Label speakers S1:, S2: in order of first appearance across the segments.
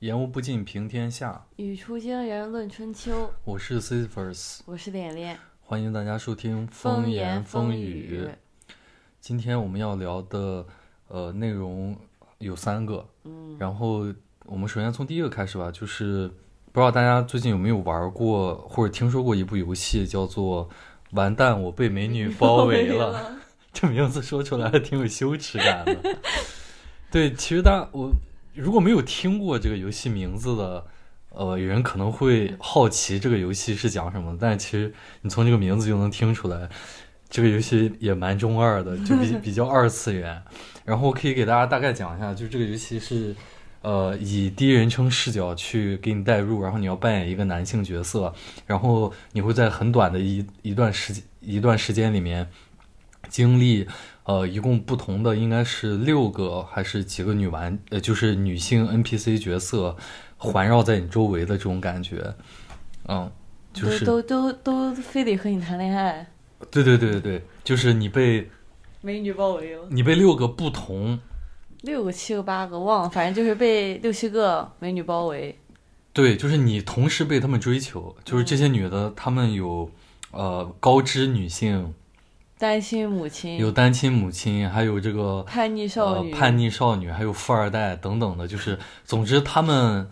S1: 言无不尽，平天下。
S2: 语出惊人论春秋。
S1: 我是 Sisyphus，
S2: 我是脸脸。
S1: 欢迎大家收听《
S2: 风
S1: 言
S2: 风
S1: 语》。今天我们要聊的呃内容有三个，
S2: 嗯，
S1: 然后我们首先从第一个开始吧，就是不知道大家最近有没有玩过或者听说过一部游戏，叫做《完蛋，我被美女包围了》。这名字说出来还挺有羞耻感的。对，其实大家我如果没有听过这个游戏名字的，呃，有人可能会好奇这个游戏是讲什么。但其实你从这个名字就能听出来，这个游戏也蛮中二的，就比 比较二次元。然后我可以给大家大概讲一下，就这个游戏是，呃，以第一人称视角去给你代入，然后你要扮演一个男性角色，然后你会在很短的一一段时间一段时间里面。经历，呃，一共不同的应该是六个还是几个女玩，呃，就是女性 NPC 角色环绕在你周围的这种感觉，嗯，就是
S2: 都都都非得和你谈恋爱。
S1: 对对对对对，就是你被
S2: 美女包围了，
S1: 你被六个不同，
S2: 六个七个八个忘了，反正就是被六七个美女包围。
S1: 对，就是你同时被他们追求，就是这些女的，她们有呃高知女性。
S2: 单亲母亲。
S1: 有单亲母亲，还有这个
S2: 叛逆少
S1: 女，叛逆少女，还有富二代等等的，就是总之他们，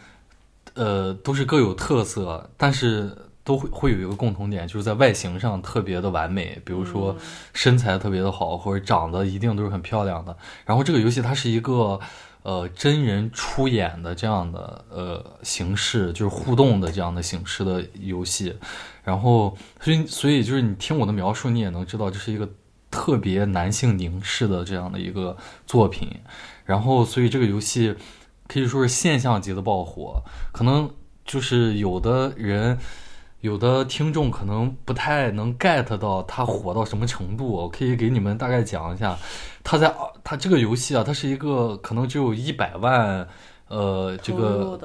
S1: 呃，都是各有特色，但是都会会有一个共同点，就是在外形上特别的完美，比如说身材特别的好，或者长得一定都是很漂亮的。然后这个游戏它是一个呃真人出演的这样的呃形式，就是互动的这样的形式的游戏。然后，所以，所以就是你听我的描述，你也能知道这是一个特别男性凝视的这样的一个作品。然后，所以这个游戏可以说是现象级的爆火。可能就是有的人，有的听众可能不太能 get 到它火到什么程度。我可以给你们大概讲一下，它在它这个游戏啊，它是一个可能只有一百万，呃，这个。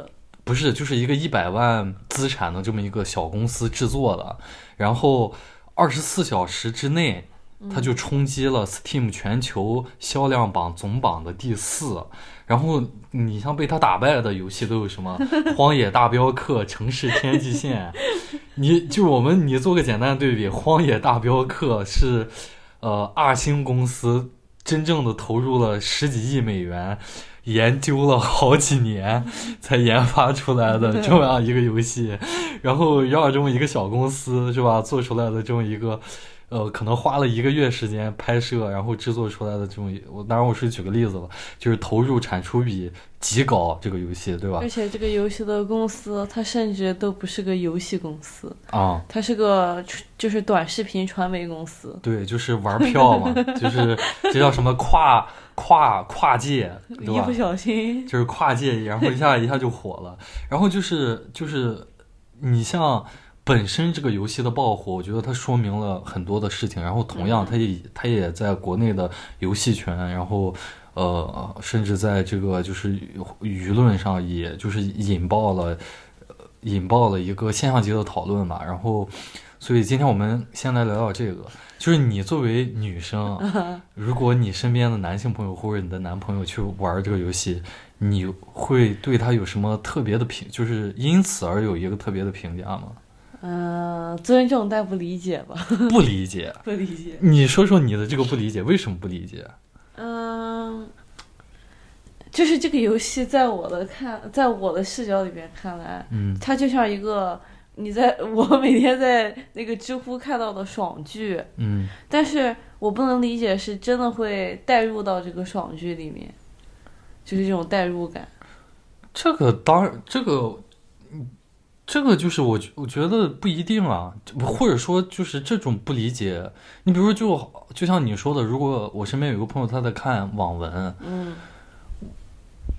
S1: 不是，就是一个一百万资产的这么一个小公司制作的，然后二十四小时之内，它就冲击了 Steam 全球销量榜总榜的第四。然后你像被它打败的游戏都有什么？《荒野大镖客》《城市天际线》，你就我们你做个简单对比，《荒野大镖客》是呃二星公司真正的投入了十几亿美元。研究了好几年 才研发出来的这么样一个游戏，然后要这么一个小公司是吧做出来的这么一个，呃，可能花了一个月时间拍摄，然后制作出来的这种，我当然我是举个例子了，就是投入产出比极高这个游戏，对吧？
S2: 而且这个游戏的公司，它甚至都不是个游戏公司
S1: 啊，
S2: 它是个就是短视频传媒公司。
S1: 对，就是玩票嘛，就是这叫什么跨。跨跨界，对
S2: 吧？一不小心
S1: 就是跨界，然后一下一下就火了。然后就是就是，你像本身这个游戏的爆火，我觉得它说明了很多的事情。然后同样，它也它也在国内的游戏圈，然后呃，甚至在这个就是舆论上，也就是引爆了引爆了一个现象级的讨论吧。然后，所以今天我们先来聊聊这个。就是你作为女生，如果你身边的男性朋友或者你的男朋友去玩这个游戏，你会对他有什么特别的评？就是因此而有一个特别的评价吗？
S2: 嗯，尊重但不理解吧。
S1: 不理解，
S2: 不理解。
S1: 你说说你的这个不理解，为什么不理解？
S2: 嗯，就是这个游戏在我的看，在我的视角里边看来，
S1: 嗯，
S2: 它就像一个。你在我每天在那个知乎看到的爽剧，
S1: 嗯，
S2: 但是我不能理解是真的会带入到这个爽剧里面，就是这种代入感。
S1: 这个当然，这个，这个就是我我觉得不一定啊，或者说就是这种不理解。你比如说，就就像你说的，如果我身边有个朋友他在看网文，
S2: 嗯，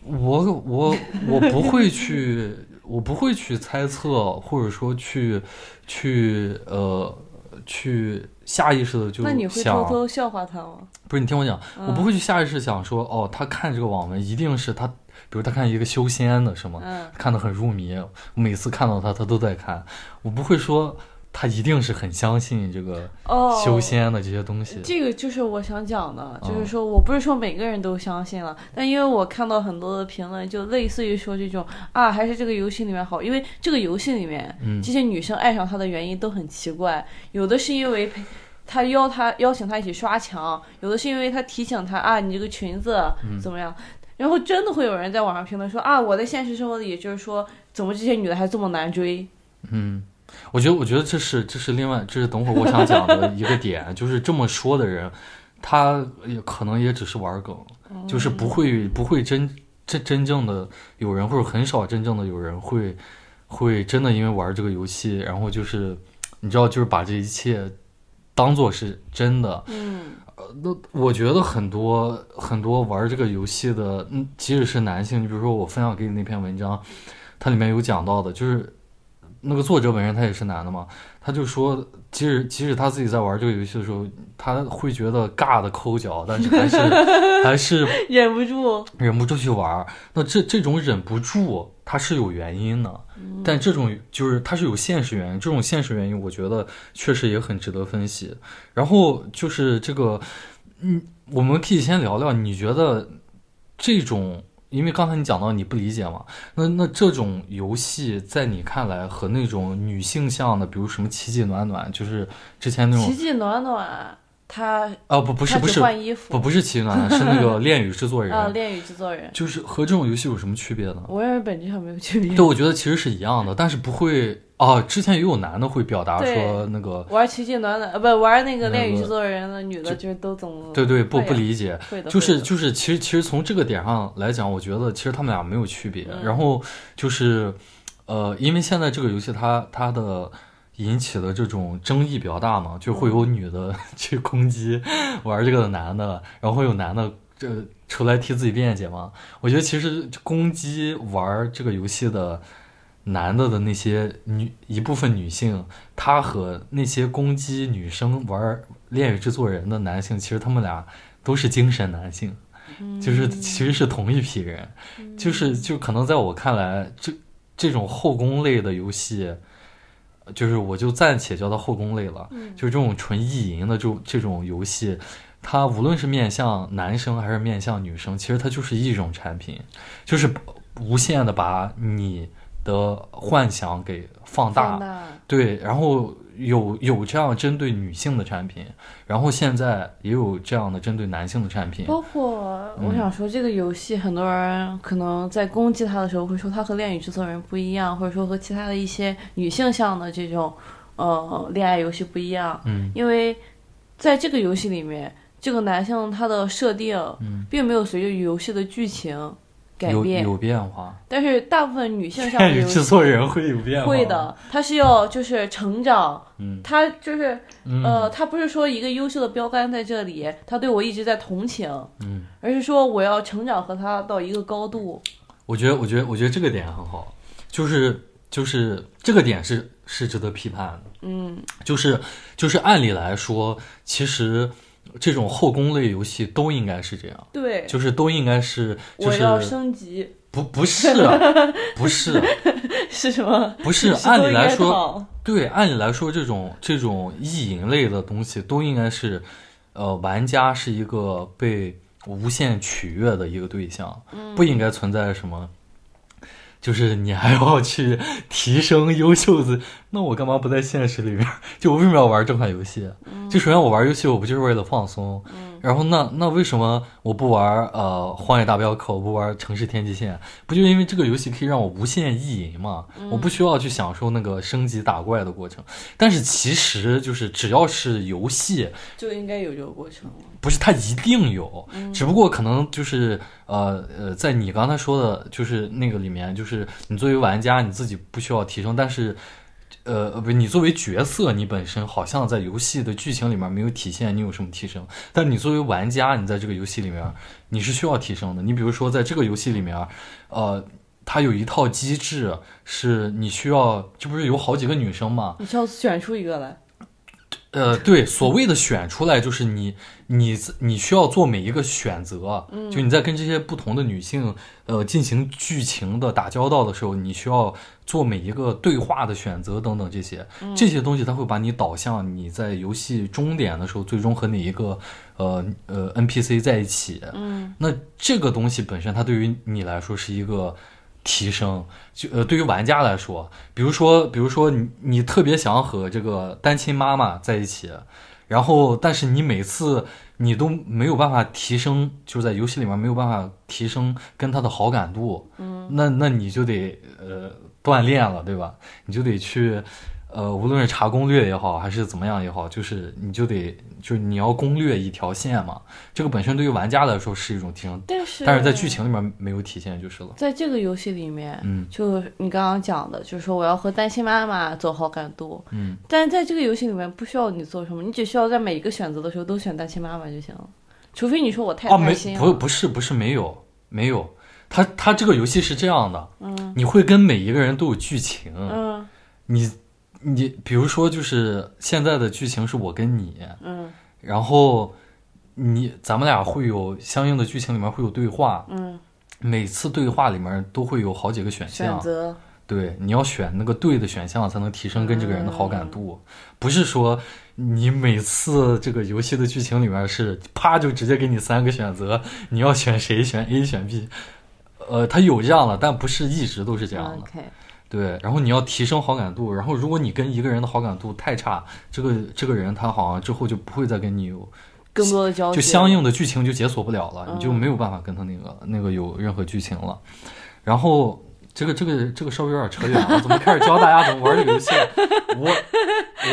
S1: 我我我不会去。我不会去猜测，或者说去，去呃，去下意识的就
S2: 那你会偷偷笑话他吗？
S1: 不是，你听我讲，我不会去下意识想说，哦，他看这个网文一定是他，比如他看一个修仙的，是吗？看得很入迷。每次看到他，他都在看。我不会说他一定是很相信这个
S2: 哦，
S1: 修仙的这些东西。
S2: 这个就是我想讲的，
S1: 嗯
S2: 就是说我不是说每个人都相信了，但因为我看到很多的评论，就类似于说这种啊，还是这个游戏里面好，因为这个游戏里面，
S1: 嗯
S2: 这些女生爱上他的原因都很奇怪，有的是因为陪他邀他邀请他一起刷墙，有的是因为他提醒他啊，你这个裙子
S1: 嗯
S2: 怎么样。然后真的会有人在网上评论说啊，我在现实生活里就是说，怎么这些女的还这么难追？
S1: 嗯，我觉得，我觉得这是这是另外，这是等会儿我想讲的一个点，就是这么说的人，他也可能也只是玩梗，就是不会不会真真真正的有人，或者很少真正的有人会会真的因为玩这个游戏，然后就是你知道，就是把这一切当做是真的。
S2: 嗯
S1: 那我觉得很多很多玩这个游戏的，嗯，即使是男性，你比如说我分享给你那篇文章，它里面有讲到的，就是那个作者本人他也是男的嘛，他就说，即使即使他自己在玩这个游戏的时候，他会觉得尬的抠脚，但是还是 还是
S2: 忍不住，
S1: 忍不住去玩。那这这种忍不住，它是有原因的，但这种就是它是有现实原因。这种现实原因，我觉得确实也很值得分析。然后就是这个，嗯，我们可以先聊聊，你觉得这种，因为刚才你讲到你不理解嘛，那那这种游戏在你看来和那种女性向的，比如什么奇迹暖暖，就是之前那种
S2: 奇迹暖暖，它
S1: 啊不不是不是
S2: 换衣服
S1: 不不是奇迹暖暖，是那个恋与制作人。
S2: 啊，恋与制作人，
S1: 就是和这种游戏有什么区别呢？
S2: 我认为本质上没有区别。
S1: 对，我觉得其实是一样的，但是不会啊。之前也有男的会表达说那个，
S2: 玩奇迹暖暖，呃，不玩那个恋与制作人的女的，就是都总
S1: 对对，不不理解，就是就是其实其实从这个点上来讲，我觉得其实他们俩没有区别。
S2: 嗯
S1: 然后就是呃，因为现在这个游戏它它的。引起的这种争议比较大嘛，就会有女的 去攻击玩这个的男的，然后会有男的这出来替自己辩解嘛。我觉得其实攻击玩这个游戏的男的的那些女一部分女性，她和那些攻击女生玩《恋与制作人》的男性，其实他们俩都是精神男性，就是其实是同一批人，就是就可能在我看来，这这种后宫类的游戏。就是我就暂且叫它后宫类了，
S2: 嗯。
S1: 就是这种纯意淫的这种这种游戏，它无论是面向男生还是面向女生，其实它就是一种产品，就是无限的把你的幻想给放大，
S2: 放大，
S1: 对，然后有有这样针对女性的产品，然后现在也有这样的针对男性的产品，
S2: 包括
S1: 嗯。
S2: 我想说，这个游戏很多人可能在攻击它的时候会说它和恋与制作人不一样，或者说和其他的一些女性向的这种呃恋爱游戏不一样，
S1: 嗯。
S2: 因为在这个游戏里面，这个男性他的设定
S1: 嗯，
S2: 并没有随着游戏的剧情改
S1: 有
S2: 变，
S1: 有变化，
S2: 但是大部分女性向的
S1: 恋与
S2: 游戏
S1: 制作人会有变化，
S2: 会，的，她是要就是成长，
S1: 嗯。
S2: 他就是
S1: 嗯
S2: 呃，她不是说一个优秀的标杆在这里，她对我一直在同情，
S1: 嗯。
S2: 而是说我要成长和她到一个高度。
S1: 我觉得，我觉得，我觉得这个点很好，就是就是这个点是是值得批判的，
S2: 嗯，
S1: 就是就是按理来说，其实这种后宫类游戏都应该是这样，
S2: 对，
S1: 就是都应该是就
S2: 我要
S1: 是
S2: 升级。
S1: 不不是啊 不是
S2: 是什么？
S1: 不是
S2: 是
S1: 按理来说，对，按理来说这种这种意淫类的东西都应该是，呃，玩家是一个被无限取悦的一个对象，
S2: 嗯。
S1: 不应该存在什么，就是你还要去提升优秀的，那我干嘛不在现实里边？就我为什么要玩这款游戏？就首先我玩游戏，我不就是为了放松？然后那那为什么我不玩呃《荒野大镖客》，我不玩《城市天际线》？不就因为这个游戏可以让我无限意淫嘛？我不需要去享受那个升级打怪的过程。但是其实就是只要是游戏，
S2: 就应该有这个过程。
S1: 不是它一定有，只不过可能就是呃呃，在你刚才说的，就是那个里面，就是你作为玩家你自己不需要提升，但是呃不是你作为角色，你本身好像在游戏的剧情里面没有体现你有什么提升，但你作为玩家，你在这个游戏里面你是需要提升的。你比如说在这个游戏里面，呃。它有一套机制，是你需要，这不是有好几个女生嘛？
S2: 你需要选出一个来。
S1: 呃，对，所谓的选出来就是你，你你需要做每一个选择，嗯就你在跟这些不同的女性呃进行剧情的打交道的时候，你需要做每一个对话的选择等等这些，这些东西它会把你导向你在游戏终点的时候，最终和哪一个呃呃 NPC 在一起。
S2: 嗯
S1: 那这个东西本身，它对于你来说是一个提升。就呃，对于玩家来说，比如说，比如说你你特别想和这个单亲妈妈在一起，然后但是你每次你都没有办法提升，就是在游戏里面没有办法提升跟她的好感度，
S2: 嗯
S1: 那那你就得呃锻炼了，对吧？你就得去。呃，无论是查攻略也好，还是怎么样也好，就是你就得就是你要攻略一条线嘛。这个本身对于玩家来说是一种提升，
S2: 但是
S1: 但是在剧情里面没有体现就是了。
S2: 在这个游戏里面，
S1: 嗯
S2: 就你刚刚讲的，就是说我要和单亲妈妈走好感度，
S1: 嗯，
S2: 但是在这个游戏里面不需要你做什么，你只需要在每一个选择的时候都选单亲妈妈就行了，除非你说我太
S1: 哦，没
S2: 开心了，
S1: 不不是不是没有没有，它它这个游戏是这样的，
S2: 嗯。
S1: 你会跟每一个人都有剧情，
S2: 嗯。
S1: 你你比如说就是现在的剧情是我跟你，
S2: 嗯。
S1: 然后你咱们俩会有相应的剧情里面会有对话，
S2: 嗯，
S1: 每次对话里面都会有好几个选项，
S2: 选择。
S1: 对，你要选那个对的选项才能提升跟这个人的好感度，不是说你每次这个游戏的剧情里面是啪就直接给你三个选择，你要选谁选 A 选 B，呃，他有这样的，但不是一直都是这样的。对，然后你要提升好感度，然后如果你跟一个人的好感度太差，这个这个人他好像之后就不会再跟你有
S2: 更多的交流，
S1: 就相应的剧情就解锁不了了，
S2: 嗯
S1: 你就没有办法跟他那个那个有任何剧情了。然后这个这个这个稍微有点扯远了，怎么开始教大家怎么玩这个游戏了？我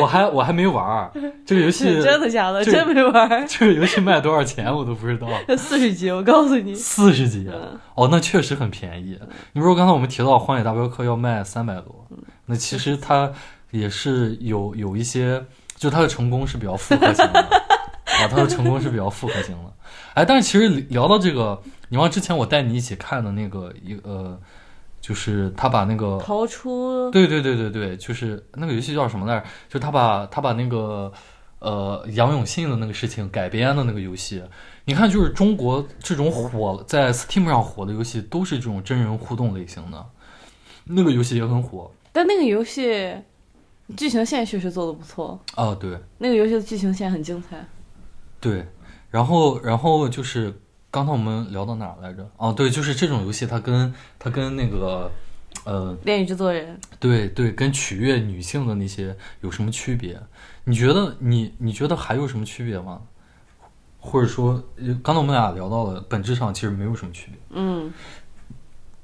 S1: 我还我还没玩儿这个游戏，
S2: 真的假的？真没玩，
S1: 这个游戏卖多少钱我都不知道。
S2: 四十级，我告诉你，
S1: 四十几
S2: 嗯
S1: 哦，那确实很便宜。你比如说刚才我们提到《荒野大镖客》要卖三百多，
S2: 嗯
S1: 那其实它也是有有一些，就它的成功是比较复合型的 啊，它的成功是比较复合型的。哎，但是其实聊到这个，你忘之前我带你一起看的那个一呃，就是他把那个
S2: 逃出
S1: 对对对对对，就是那个游戏叫什么来着？就他把他把那个呃杨永信的那个事情改编的那个游戏，你看，就是中国这种火在 Steam 上火的游戏，都是这种真人互动类型的，那个游戏也很火
S2: 但那个游戏剧情线确实做的不错，
S1: 啊。对
S2: 那个游戏的剧情线很精彩。
S1: 对，然后然后就是刚才我们聊到哪儿来着？哦，对，就是这种游戏，它跟它跟那个呃
S2: 恋与制作人，
S1: 对对，跟取悦女性的那些有什么区别？你觉得你你觉得还有什么区别吗？或者说，呃刚才我们俩聊到了，本质上其实没有什么区别。
S2: 嗯，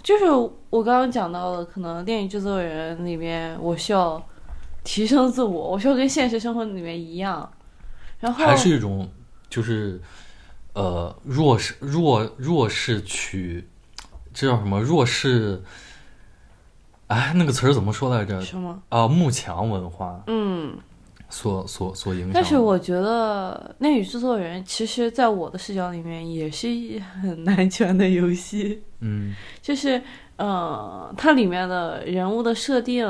S2: 就是我刚刚讲到的，可能恋与制作人里面我需要提升自我，我需要跟现实生活里面一样，然后
S1: 还是一种就是呃弱势弱弱势取，这叫什么弱势？哎，那个词儿怎么说来着？
S2: 什么？
S1: 啊，慕强文化
S2: 嗯，
S1: 所所所影响。
S2: 但是我觉得《恋与制作人》其实在我的视角里面也是一很男权的游戏，
S1: 嗯
S2: 就是呃，它里面的人物的设定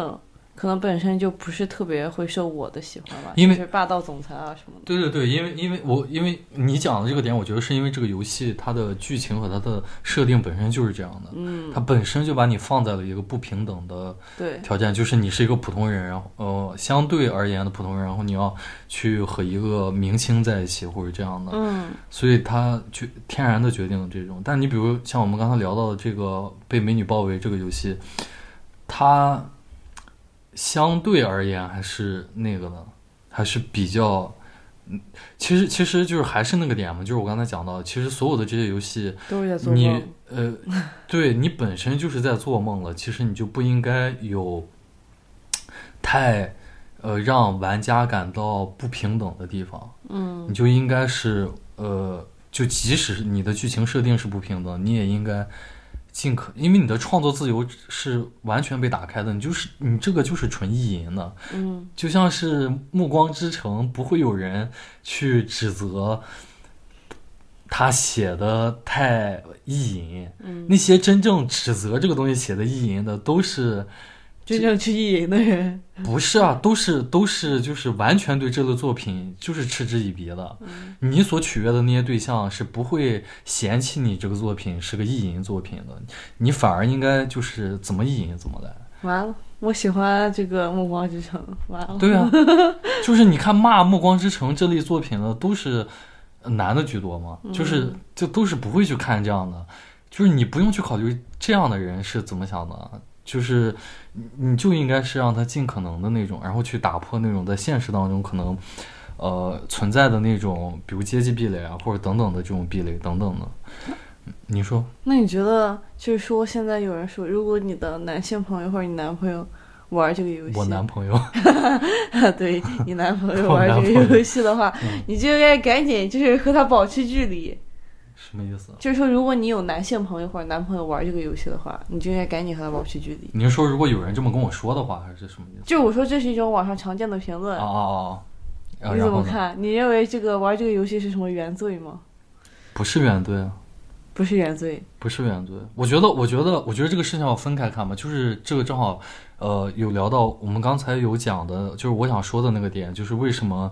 S2: 可能本身就不是特别会受我的喜欢吧，
S1: 因为
S2: 霸道总裁啊什么的。
S1: 对对对，因为因为我因为你讲的这个点，我觉得是因为这个游戏它的剧情和它的设定本身就是这样的，
S2: 嗯，
S1: 它本身就把你放在了一个不平等的
S2: 对，
S1: 条件，就是你是一个普通人，然后呃相对而言的普通人，然后你要去和一个明星在一起或者这样的，
S2: 嗯
S1: 所以它就天然的决定了这种。但你比如像我们刚才聊到的这个被美女包围这个游戏，它相对而言还是那个的，还是比较。嗯，其实其实就是还是那个点嘛，就是我刚才讲到，其实所有的这些游戏，
S2: 都做
S1: 你。呃，对你本身就是在做梦了，其实你就不应该有太呃让玩家感到不平等的地方。
S2: 嗯
S1: 你就应该是呃，就即使你的剧情设定是不平等，你也应该尽可，因为你的创作自由是完全被打开的，你就是你这个就是纯意淫的，
S2: 嗯
S1: 就像是《暮光之城》，不会有人去指责他写的太意淫，
S2: 嗯，
S1: 那些真正指责这个东西写的意淫的，都是
S2: 真正去意淫的人，
S1: 不是啊？都是都是就是完全对这类作品就是嗤之以鼻的。
S2: 嗯
S1: 你所取悦的那些对象是不会嫌弃你这个作品是个意淫作品的，你反而应该就是怎么意淫怎么来。
S2: 完了，我喜欢这个《暮光之城》，完了。
S1: 对啊，就是你看骂《暮光之城》这类作品的都是男的居多嘛，就是就都是不会去看这样的，就是你不用去考虑这样的人是怎么想的，就是你你就应该是让他尽可能的那种，然后去打破那种在现实当中可能呃存在的那种，比如阶级壁垒啊，或者等等的这种壁垒等等的。你说，
S2: 那你觉得，就是说，现在有人说，如果你的男性朋友或者你男朋友玩这个游戏，
S1: 我男朋友，
S2: 对你男朋友 玩这个游戏的话，你就应该赶紧就是和他保持距离。
S1: 什么意思？
S2: 就是说，如果你有男性朋友或者男朋友玩这个游戏的话，你就应该赶紧和他保持距离。
S1: 你是说，如果有人这么跟我说的话，还是什么意思？
S2: 就我说，这是一种网上常见的评论。
S1: 哦哦
S2: 哦。你怎么看？你认为这个玩这个游戏是什么原罪吗？
S1: 不是原罪啊。
S2: 不是原罪，
S1: 不是原罪。我觉得，我觉得，我觉得这个事情要分开看嘛。就是这个正好，呃，有聊到我们刚才有讲的，就是我想说的那个点，就是为什么，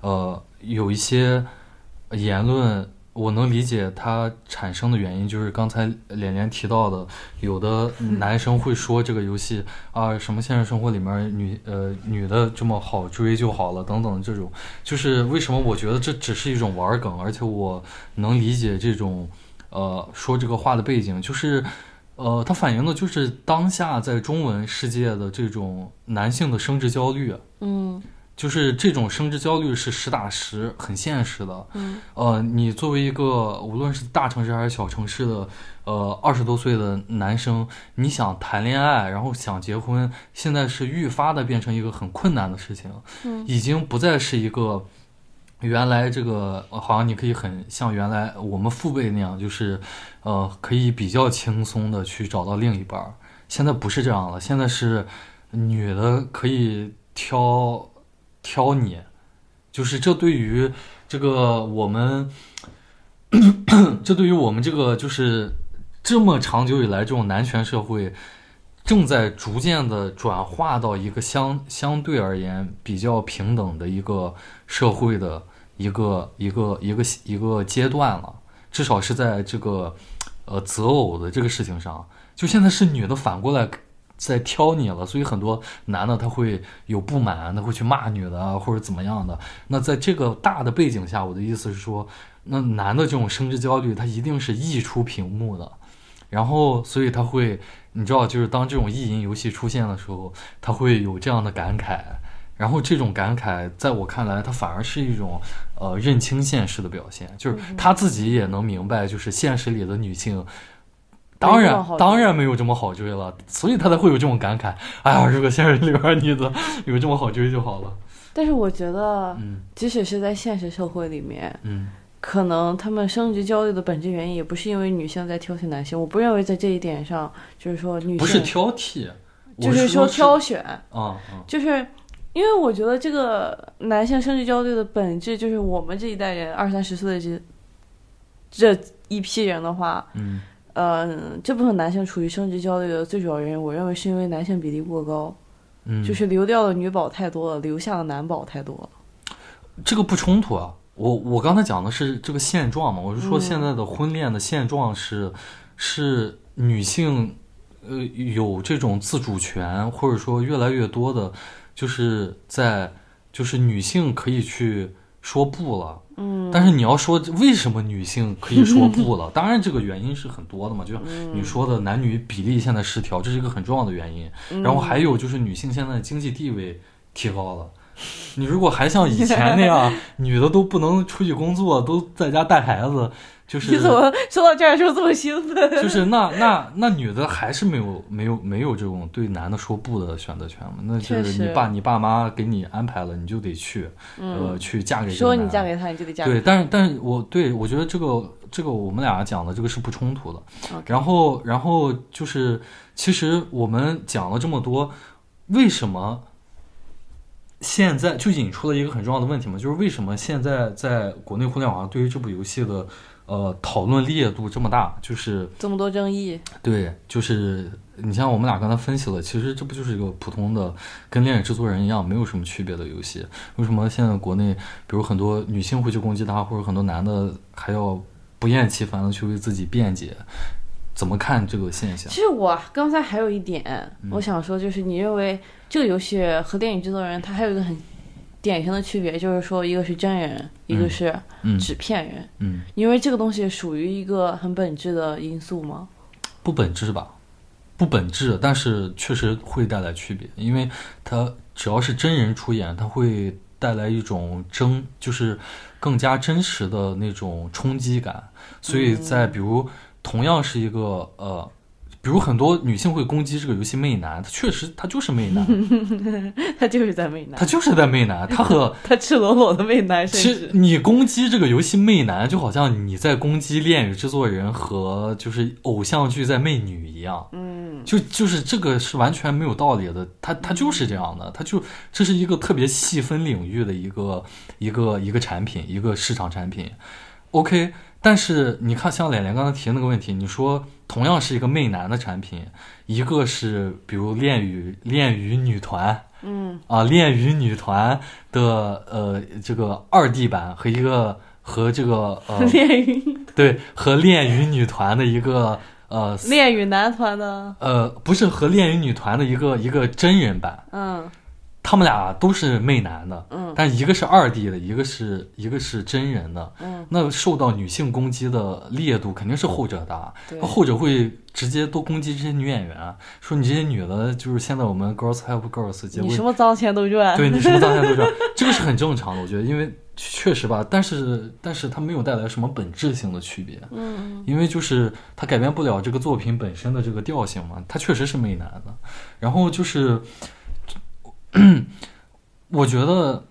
S1: 呃，有一些言论，我能理解它产生的原因，就是刚才连连提到的，有的男生会说这个游戏啊，什么现实生活里面女呃女的这么好追就好了等等这种，就是为什么我觉得这只是一种玩梗，而且我能理解这种。呃，说这个话的背景就是，呃，它反映的就是当下在中文世界的这种男性的生殖焦虑。
S2: 嗯，
S1: 就是这种生殖焦虑是实打实、很现实的。
S2: 嗯，
S1: 呃，你作为一个无论是大城市还是小城市的，呃，二十多岁的男生，你想谈恋爱，然后想结婚，现在是愈发的变成一个很困难的事情。
S2: 嗯，
S1: 已经不再是一个。原来这个好像你可以很像原来我们父辈那样，就是，呃，可以比较轻松的去找到另一半。现在不是这样了，现在是女的可以挑挑你，就是这对于这个我们，这对于我们这个就是这么长久以来这种男权社会。正在逐渐的转化到一个相相对而言比较平等的一个社会的一个一个一个一个阶段了，至少是在这个呃择偶的这个事情上，就现在是女的反过来在挑你了，所以很多男的他会有不满，他会去骂女的啊或者怎么样的。那在这个大的背景下，我的意思是说，那男的这种生殖焦虑，他一定是溢出屏幕的。然后，所以他会，你知道，就是当这种意淫游戏出现的时候，他会有这样的感慨。然后这种感慨，在我看来，他反而是一种，呃，认清现实的表现。就是他自己也能明白，就是现实里的女性，当然当然没有这么好追了，所以他才会有这种感慨。哎呀，如果现实里边女的 有这么好追就好了。
S2: 但是我觉得，即使是在现实社会里面，
S1: 嗯。
S2: 可能他们生殖焦虑的本质原因也不是因为女性在挑剔男性，我不认为在这一点上就是说女性
S1: 不是挑剔，
S2: 就是
S1: 说
S2: 挑选
S1: 啊，
S2: 就是因为我觉得这个男性生殖焦虑的本质就是我们这一代人二三十岁的这这一批人的话，
S1: 嗯，
S2: 呃，这部分男性处于生殖焦虑的最主要原因，我认为是因为男性比例过高，
S1: 嗯，
S2: 就是流掉的女宝太多了，留下的男宝太多了，
S1: 这个不冲突啊。我我刚才讲的是这个现状嘛，我是说现在的婚恋的现状是，是女性，呃，有这种自主权，或者说越来越多的，就是在就是女性可以去说不了，
S2: 嗯，
S1: 但是你要说为什么女性可以说不了，当然这个原因是很多的嘛，就像你说的男女比例现在失调，这是一个很重要的原因，然后还有就是女性现在经济地位提高了。你如果还像以前那样，女的都不能出去工作，都在家带孩子，就是
S2: 你怎么说到这儿时候这么兴奋？
S1: 就是那那那女的还是没有没有没有这种对男的说不的选择权嘛？那就是你爸你爸妈给你安排了，你就得去，呃，去嫁给
S2: 说你嫁给他，你就得嫁。
S1: 对，但是但是我对我觉得这个这个我们俩讲的这个是不冲突的。然后然后就是其实我们讲了这么多，为什么？现在就引出了一个很重要的问题嘛，就是为什么现在在国内互联网上对于这部游戏的呃讨论烈度这么大，就是
S2: 这么多争议。
S1: 对，就是你像我们俩刚才分析了，其实这不就是一个普通的跟《恋与制作人》一样没有什么区别的游戏？为什么现在国内，比如很多女性会去攻击他，或者很多男的还要不厌其烦的去为自己辩解？怎么看这个现象
S2: 其？实我刚才还有一点，
S1: 嗯
S2: 我想说，就是你认为这个游戏和电影制作人他还有一个很典型的区别，就是说一个是真人，一个是
S1: 嗯
S2: 纸片人。
S1: 嗯，
S2: 你认为这个东西属于一个很本质的因素吗？
S1: 不本质吧？不本质，但是确实会带来区别，因为它只要是真人出演，它会带来一种真，就是更加真实的那种冲击感。所以在比如同样是一个呃。比如很多女性会攻击这个游戏媚男，他确实他就是媚 男，
S2: 他就是在媚男，
S1: 他就是在媚男，他和
S2: 他赤裸裸的媚男，
S1: 其实你攻击这个游戏媚男，就好像你在攻击恋与制作人和就是偶像剧在媚女一样。
S2: 嗯，
S1: 就就是这个是完全没有道理的，他他就是这样的，他就这是一个特别细分领域的一个一个一个产品，一个市场产品。OK，但是你看，像脸脸刚才提的那个问题，你说同样是一个媚男的产品，一个是比如恋与恋与女团，
S2: 嗯。
S1: 啊，恋与女团的呃这个二 D 版和一个和这个呃
S2: 恋与
S1: 对和恋与女团的一个呃
S2: 恋与男团的，
S1: 呃不是和恋与女团的一个一个真人版，
S2: 嗯
S1: 他们俩都是媚男的，
S2: 嗯。
S1: 但一个是二 D 的，一个是一个是真人的，
S2: 嗯，
S1: 那受到女性攻击的烈度肯定是后者大，
S2: 对。
S1: 后者会直接都攻击这些女演员，啊说你这些女的，就是现在我们 Girls Help Girls 结
S2: 你什么脏钱都赚，
S1: 对你什么脏钱都赚，这个是很正常的，我觉得，因为确实吧，但是但是它没有带来什么本质性的区别，
S2: 嗯。
S1: 因为就是它改变不了这个作品本身的这个调性嘛，它确实是媚男的，然后就是，我觉得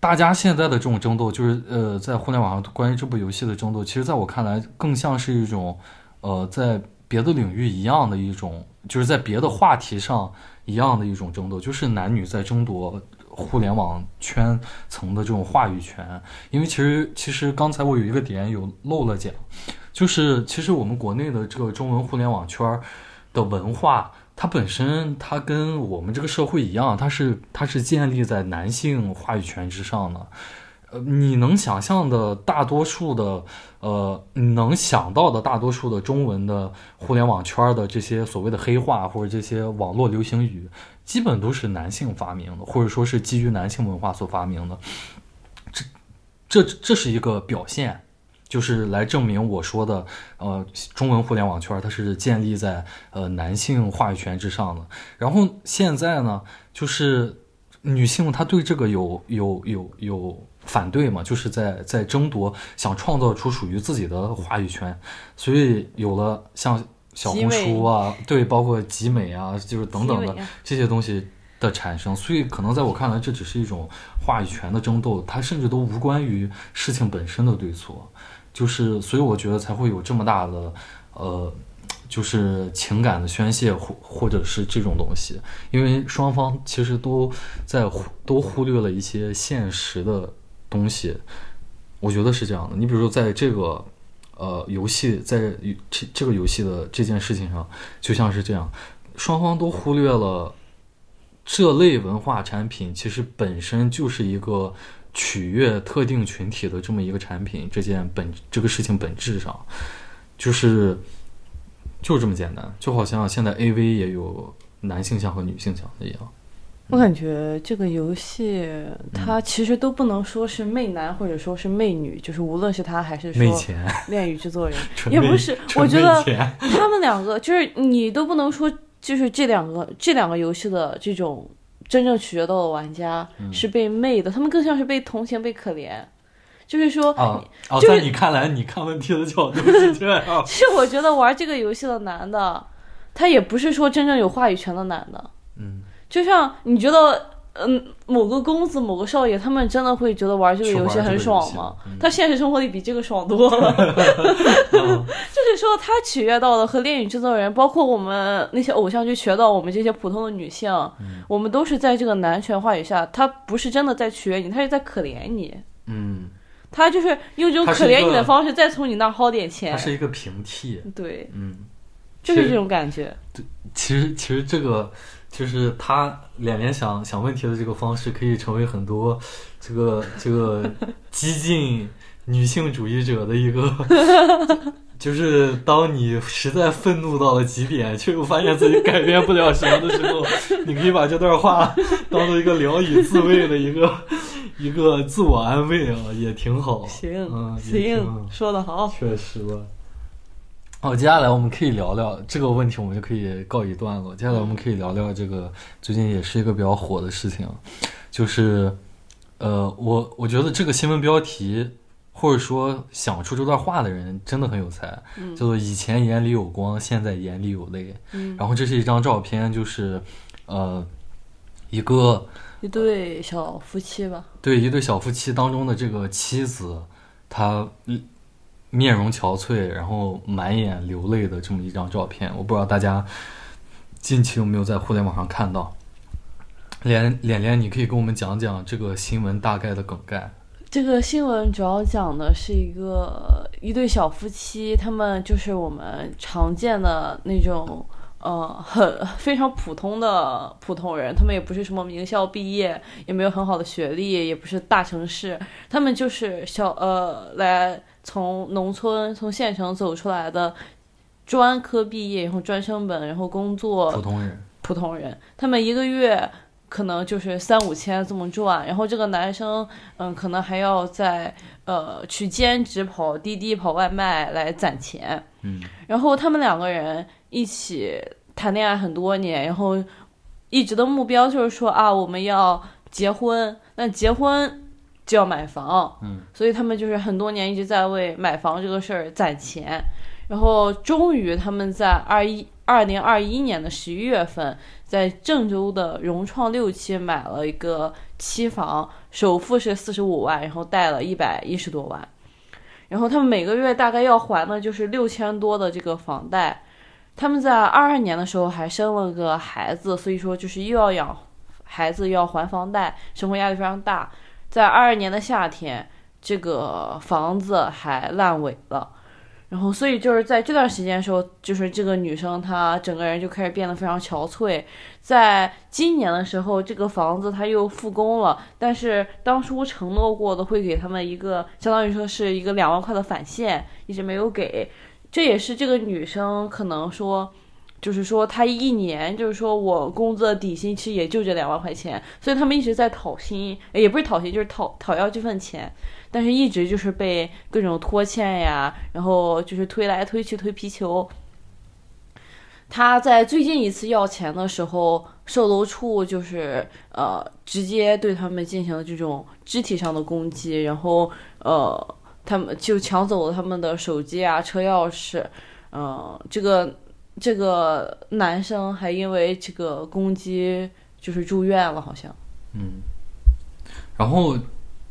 S1: 大家现在的这种争斗，就是呃，在互联网上关于这部游戏的争斗，其实在我看来更像是一种呃，在别的领域一样的一种，就是在别的话题上一样的一种争斗，就是男女在争夺互联网圈层的这种话语权。因为其实其实刚才我有一个点有漏了讲，就是其实我们国内的这个中文互联网圈的文化，它本身它跟我们这个社会一样，它是它是建立在男性话语权之上的。呃，你能想象的大多数的，呃，你能想到的大多数的中文的互联网圈的这些所谓的黑话或者这些网络流行语，基本都是男性发明的，或者说是基于男性文化所发明的。这这这是一个表现，就是来证明我说的，呃，中文互联网圈它是建立在呃男性话语权之上的。然后现在呢，就是女性她对这个有有有有反对嘛，就是在在争夺，想创造出属于自己的话语权，所以有了像小红书啊，对，包括集美啊，就是等等的
S2: 啊
S1: 这些东西的产生，所以可能在我看来，这只是一种话语权的争斗，它甚至都无关于事情本身的对错，就是所以我觉得才会有这么大的呃。就是情感的宣泄，或或者是这种东西，因为双方其实都在忽都忽略了一些现实的东西，我觉得是这样的。你比如说，在这个呃游戏，在这这个游戏的这件事情上，就像是这样，双方都忽略了这类文化产品其实本身就是一个取悦特定群体的这么一个产品。这件本这个事情本质上就是就是这么简单，就好像现在 A V 也有男性向和女性向的一样。
S2: 我感觉这个游戏它其实都不能说是媚男或者说是媚女，就是无论是他还是说 恋与制作人，也不是我觉得他们两个就是你都不能说，就是这两个这两个游戏的这种真正取悦到的玩家
S1: 嗯
S2: 是被媚的，他们更像是被同情、被可怜。就是说，
S1: 啊啊，
S2: 就是
S1: 在你看来，你看问题的角度是这样。
S2: 其实我觉得玩这个游戏的男的，他也不是说真正有话语权的男的。
S1: 嗯，
S2: 就像你觉得，嗯，某个公子、某个少爷，他们真的会觉得玩这个游戏很爽吗？
S1: 嗯
S2: 他现实生活里比这个爽多了。
S1: 嗯
S2: 就是说，他取悦到的和恋与制作人，包括我们那些偶像剧取悦到我们这些普通的女性，
S1: 嗯
S2: 我们都是在这个男权话语下，他不是真的在取悦你，他是在可怜你。
S1: 嗯，
S2: 他就是用这种可怜你的方式再从你那儿薅点
S1: 它
S2: 钱，
S1: 是一个平替。
S2: 对，
S1: 嗯，
S2: 就是这种感觉。
S1: 对其实其实这个就是他脸脸想想问题的这个方式，可以成为很多 这个这个 激进女性主义者的一个 就是当你实在愤怒到了极点，却又发现自己改变不了什么的时候，你可以把这段话当做一个聊以自慰的一个一个自我安慰啊，也挺好。
S2: 行、
S1: 嗯，也
S2: 行，说的好。
S1: 确实吧。好，接下来我们可以聊聊这个问题，我们就可以告一段落。接下来我们可以聊聊这个最近也是一个比较火的事情，就是呃，我我觉得这个新闻标题或者说想出这段话的人真的很有才，叫做“以前眼里有光，现在眼里有泪”。
S2: 嗯，
S1: 然后这是一张照片，就是呃一个
S2: 一对小夫妻吧。
S1: 对一对小夫妻当中的这个妻子，她嗯面容憔悴，然后满眼流泪的这么一张照片。我不知道大家近期有没有在互联网上看到。连连连，你可以跟我们讲讲这个新闻大概的梗概。
S2: 这个新闻主要讲的是一个一对小夫妻，他们就是我们常见的那种呃很非常普通的普通人，他们也不是什么名校毕业，也没有很好的学历，也不是大城市，他们就是小呃来从农村从县城走出来的专科毕业，然后专升本，然后工作
S1: 普通人，
S2: 普通人，他们一个月可能就是三五千这么赚，然后这个男生，嗯，可能还要在呃去兼职跑滴滴、跑外卖来攒钱，
S1: 嗯，
S2: 然后他们两个人一起谈恋爱很多年，然后一直的目标就是说啊，我们要结婚，那结婚就要买房，
S1: 嗯，
S2: 所以他们就是很多年一直在为买房这个事儿攒钱，然后终于他们在二一二零二一年的十一月份，在郑州的融创六期买了一个期房，首付是四十五万，然后贷了一百一十多万，然后他们每个月大概要还的就是六千多的这个房贷。他们在二二年的时候还生了个孩子，所以说就是又要养孩子，又要还房贷，生活压力非常大。在二二年的夏天，这个房子还烂尾了。然后，所以就是在这段时间的时候，就是这个女生她整个人就开始变得非常憔悴。在今年的时候，这个房子她又复工了，但是当初承诺过的会给他们一个，相当于说是一个两万块的返现，一直没有给。这也是这个女生可能说，就是说他一年，就是说我工资的底薪其实也就这两万块钱，所以他们一直在讨薪，也不是讨薪，就是讨讨要这份钱。但是一直就是被各种拖欠呀，然后就是推来推去推皮球。他在最近一次要钱的时候，售楼处就是呃直接对他们进行了这种肢体上的攻击，然后呃他们就抢走了他们的手机啊、车钥匙，嗯、这个这个男生还因为这个攻击就是住院了，好像。
S1: 嗯，然后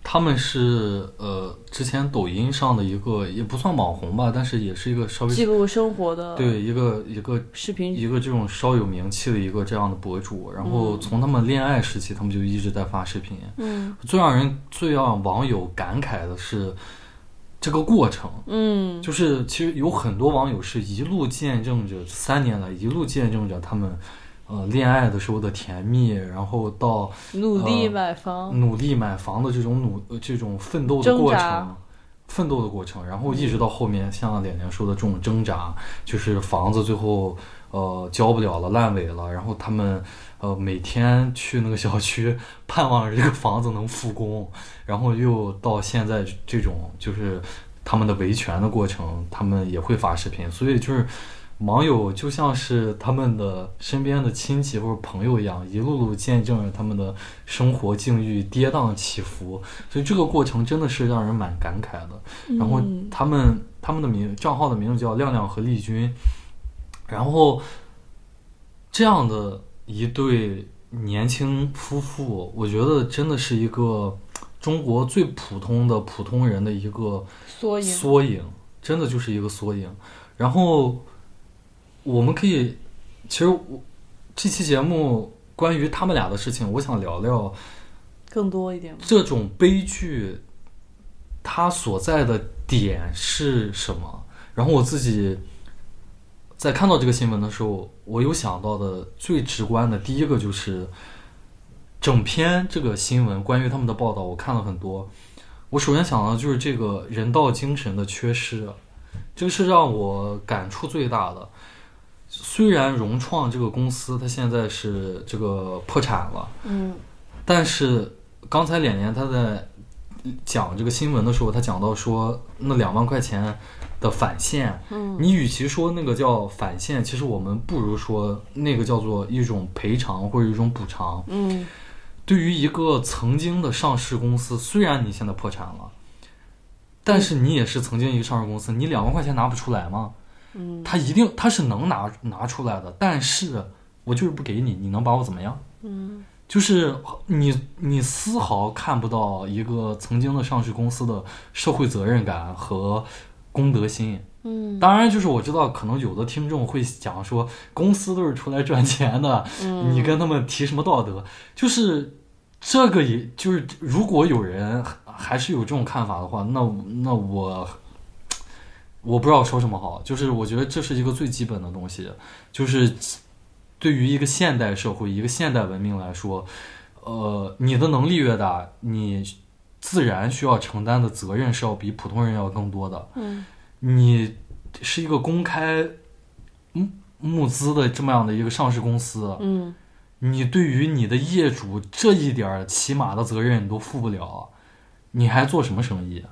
S1: 他们是呃之前抖音上的一个也不算网红吧，但是也是一个稍微
S2: 记录生活的
S1: 对一个一个
S2: 视频
S1: 一个这种稍有名气的一个这样的博主，然后从他们恋爱时期，他们就一直在发视频。
S2: 嗯
S1: 最让人最让网友感慨的是这个过程，
S2: 嗯。
S1: 就是其实有很多网友是一路见证着三年来一路见证着他们呃恋爱的时候的甜蜜，然后到
S2: 努力
S1: 呃
S2: 买房，
S1: 努力买房的这种努呃这种奋斗的过程，奋斗的过程，然后一直到后面像脸脸说的这种挣扎，就是房子最后呃交不了了，烂尾了，然后他们呃每天去那个小区盼望着这个房子能复工，然后又到现在这种就是他们的维权的过程，他们也会发视频，所以就是。网友就像是他们的身边的亲戚或者朋友一样，一路路见证着他们的生活境遇跌宕起伏，所以这个过程真的是让人蛮感慨的。然后
S2: 嗯
S1: 他们他们的名账号的名字叫亮亮和丽君，然后这样的一对年轻夫妇，我觉得真的是一个中国最普通的普通人的一个
S2: 缩影，
S1: 缩影，真的就是一个缩影。然后我们可以，其实我这期节目关于他们俩的事情，我想聊聊
S2: 更多一点。
S1: 这种悲剧它所在的点是什么。然后我自己在看到这个新闻的时候，我有想到的最直观的第一个就是，整篇这个新闻关于他们的报道，我看了很多。我首先想到的就是这个人道精神的缺失。这个是让我感触最大的。虽然融创这个公司它现在是这个破产了，
S2: 嗯
S1: 但是刚才脸脸他在讲这个新闻的时候，他讲到说那两万块钱的返现，
S2: 嗯
S1: 你与其说那个叫返现，其实我们不如说那个叫做一种赔偿或者一种补偿。
S2: 嗯
S1: 对于一个曾经的上市公司，虽然你现在破产了，但是你也是曾经一个上市公司，你两万块钱拿不出来吗？
S2: 嗯
S1: 他一定他是能拿拿出来的，但是我就是不给你，你能把我怎么样？
S2: 嗯
S1: 就是你你丝毫看不到一个曾经的上市公司的社会责任感和公德心。
S2: 嗯
S1: 当然，就是我知道可能有的听众会讲说，公司都是出来赚钱的，
S2: 嗯
S1: 你跟他们提什么道德？就是这个，也就是如果有人还是有这种看法的话，那那我我不知道说什么好。就是我觉得这是一个最基本的东西，就是对于一个现代社会、一个现代文明来说，呃，你的能力越大，你自然需要承担的责任是要比普通人要更多的。
S2: 嗯
S1: 你是一个公开募募资的这么样的一个上市公司，
S2: 嗯
S1: 你对于你的业主这一点起码的责任你都负不了，你还做什么生意？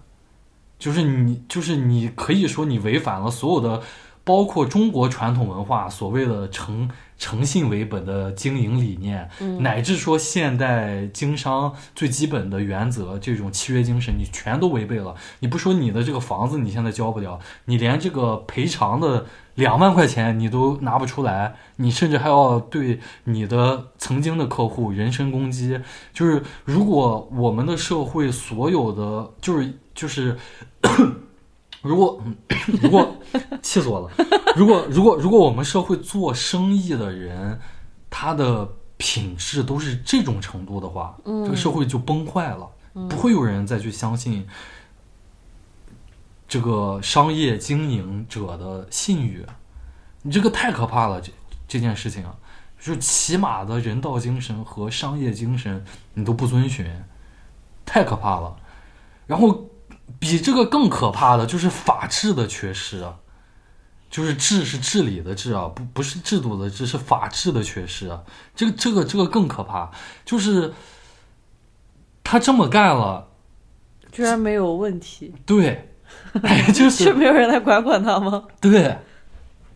S1: 就是你，就是你可以说你违反了所有的，包括中国传统文化所谓的诚诚信为本的经营理念，
S2: 嗯
S1: 乃至说现代经商最基本的原则，这种契约精神，你全都违背了。你不说你的这个房子你现在交不了，你连这个赔偿的两万块钱你都拿不出来，你甚至还要对你的曾经的客户人身攻击。就是如果我们的社会所有的，就是就是。如果如果气死我了，如果如果如果我们社会做生意的人，他的品质都是这种程度的话，
S2: 嗯
S1: 这个社会就崩坏了，不会有人再去相信这个商业经营者的信誉。你这个太可怕了，这这件事情啊，就是起码的人道精神和商业精神你都不遵循，太可怕了。然后比这个更可怕的就是法治的缺失啊，就是治是治理的治啊，不不是制度的治，是法治的缺失啊。这个这个这个更可怕，就是他这么干了，
S2: 居然没有问题，
S1: 对，哎，就是
S2: 是没有人来管管他吗？
S1: 对。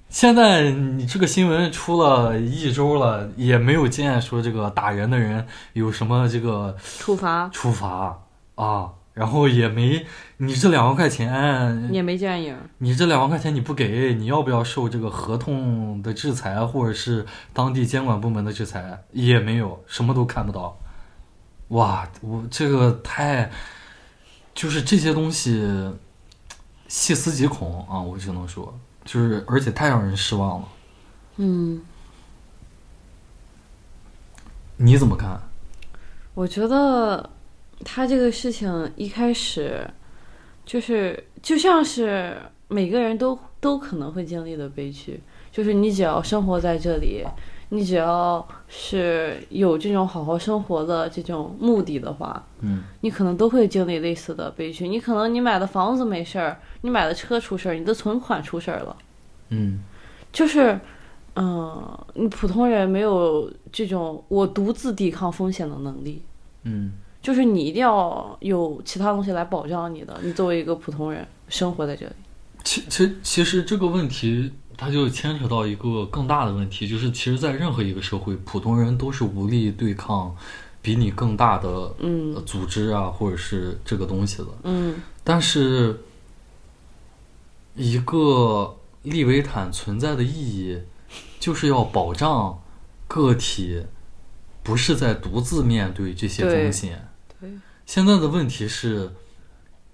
S1: 现在你这个新闻出了一周了，也没有见说这个打人的人有什么这个
S2: 处罚
S1: 处罚啊，然后也没你这两万块钱，
S2: 也没见影。
S1: 你这两万块钱你不给，你要不要受这个合同的制裁，或者是当地监管部门的制裁？也没有，什么都看不到。哇，我这个太，就是这些东西细思极恐啊！我只能说，就是而且太让人失望了。
S2: 嗯，
S1: 你怎么看？
S2: 我觉得他这个事情一开始就是就像是每个人都都可能会经历的悲剧，就是你只要生活在这里，你只要是有这种好好生活的这种目的的话，
S1: 嗯
S2: 你可能都会经历类似的悲剧。你可能你买的房子没事儿，你买的车出事儿，你的存款出事儿了，
S1: 嗯
S2: 就是。嗯，你普通人没有这种我独自抵抗风险的能力，
S1: 嗯
S2: 就是你一定要有其他东西来保障你的。你作为一个普通人生活在这里，
S1: 其其其实这个问题，它就牵扯到一个更大的问题，就是其实，在任何一个社会，普通人都是无力对抗比你更大的
S2: 嗯
S1: 呃组织啊，或者是这个东西的。
S2: 嗯
S1: 但是，一个利维坦存在的意义，就是要保障个体不是在独自面对这些
S2: 对
S1: 风险。
S2: 对，
S1: 现在的问题是，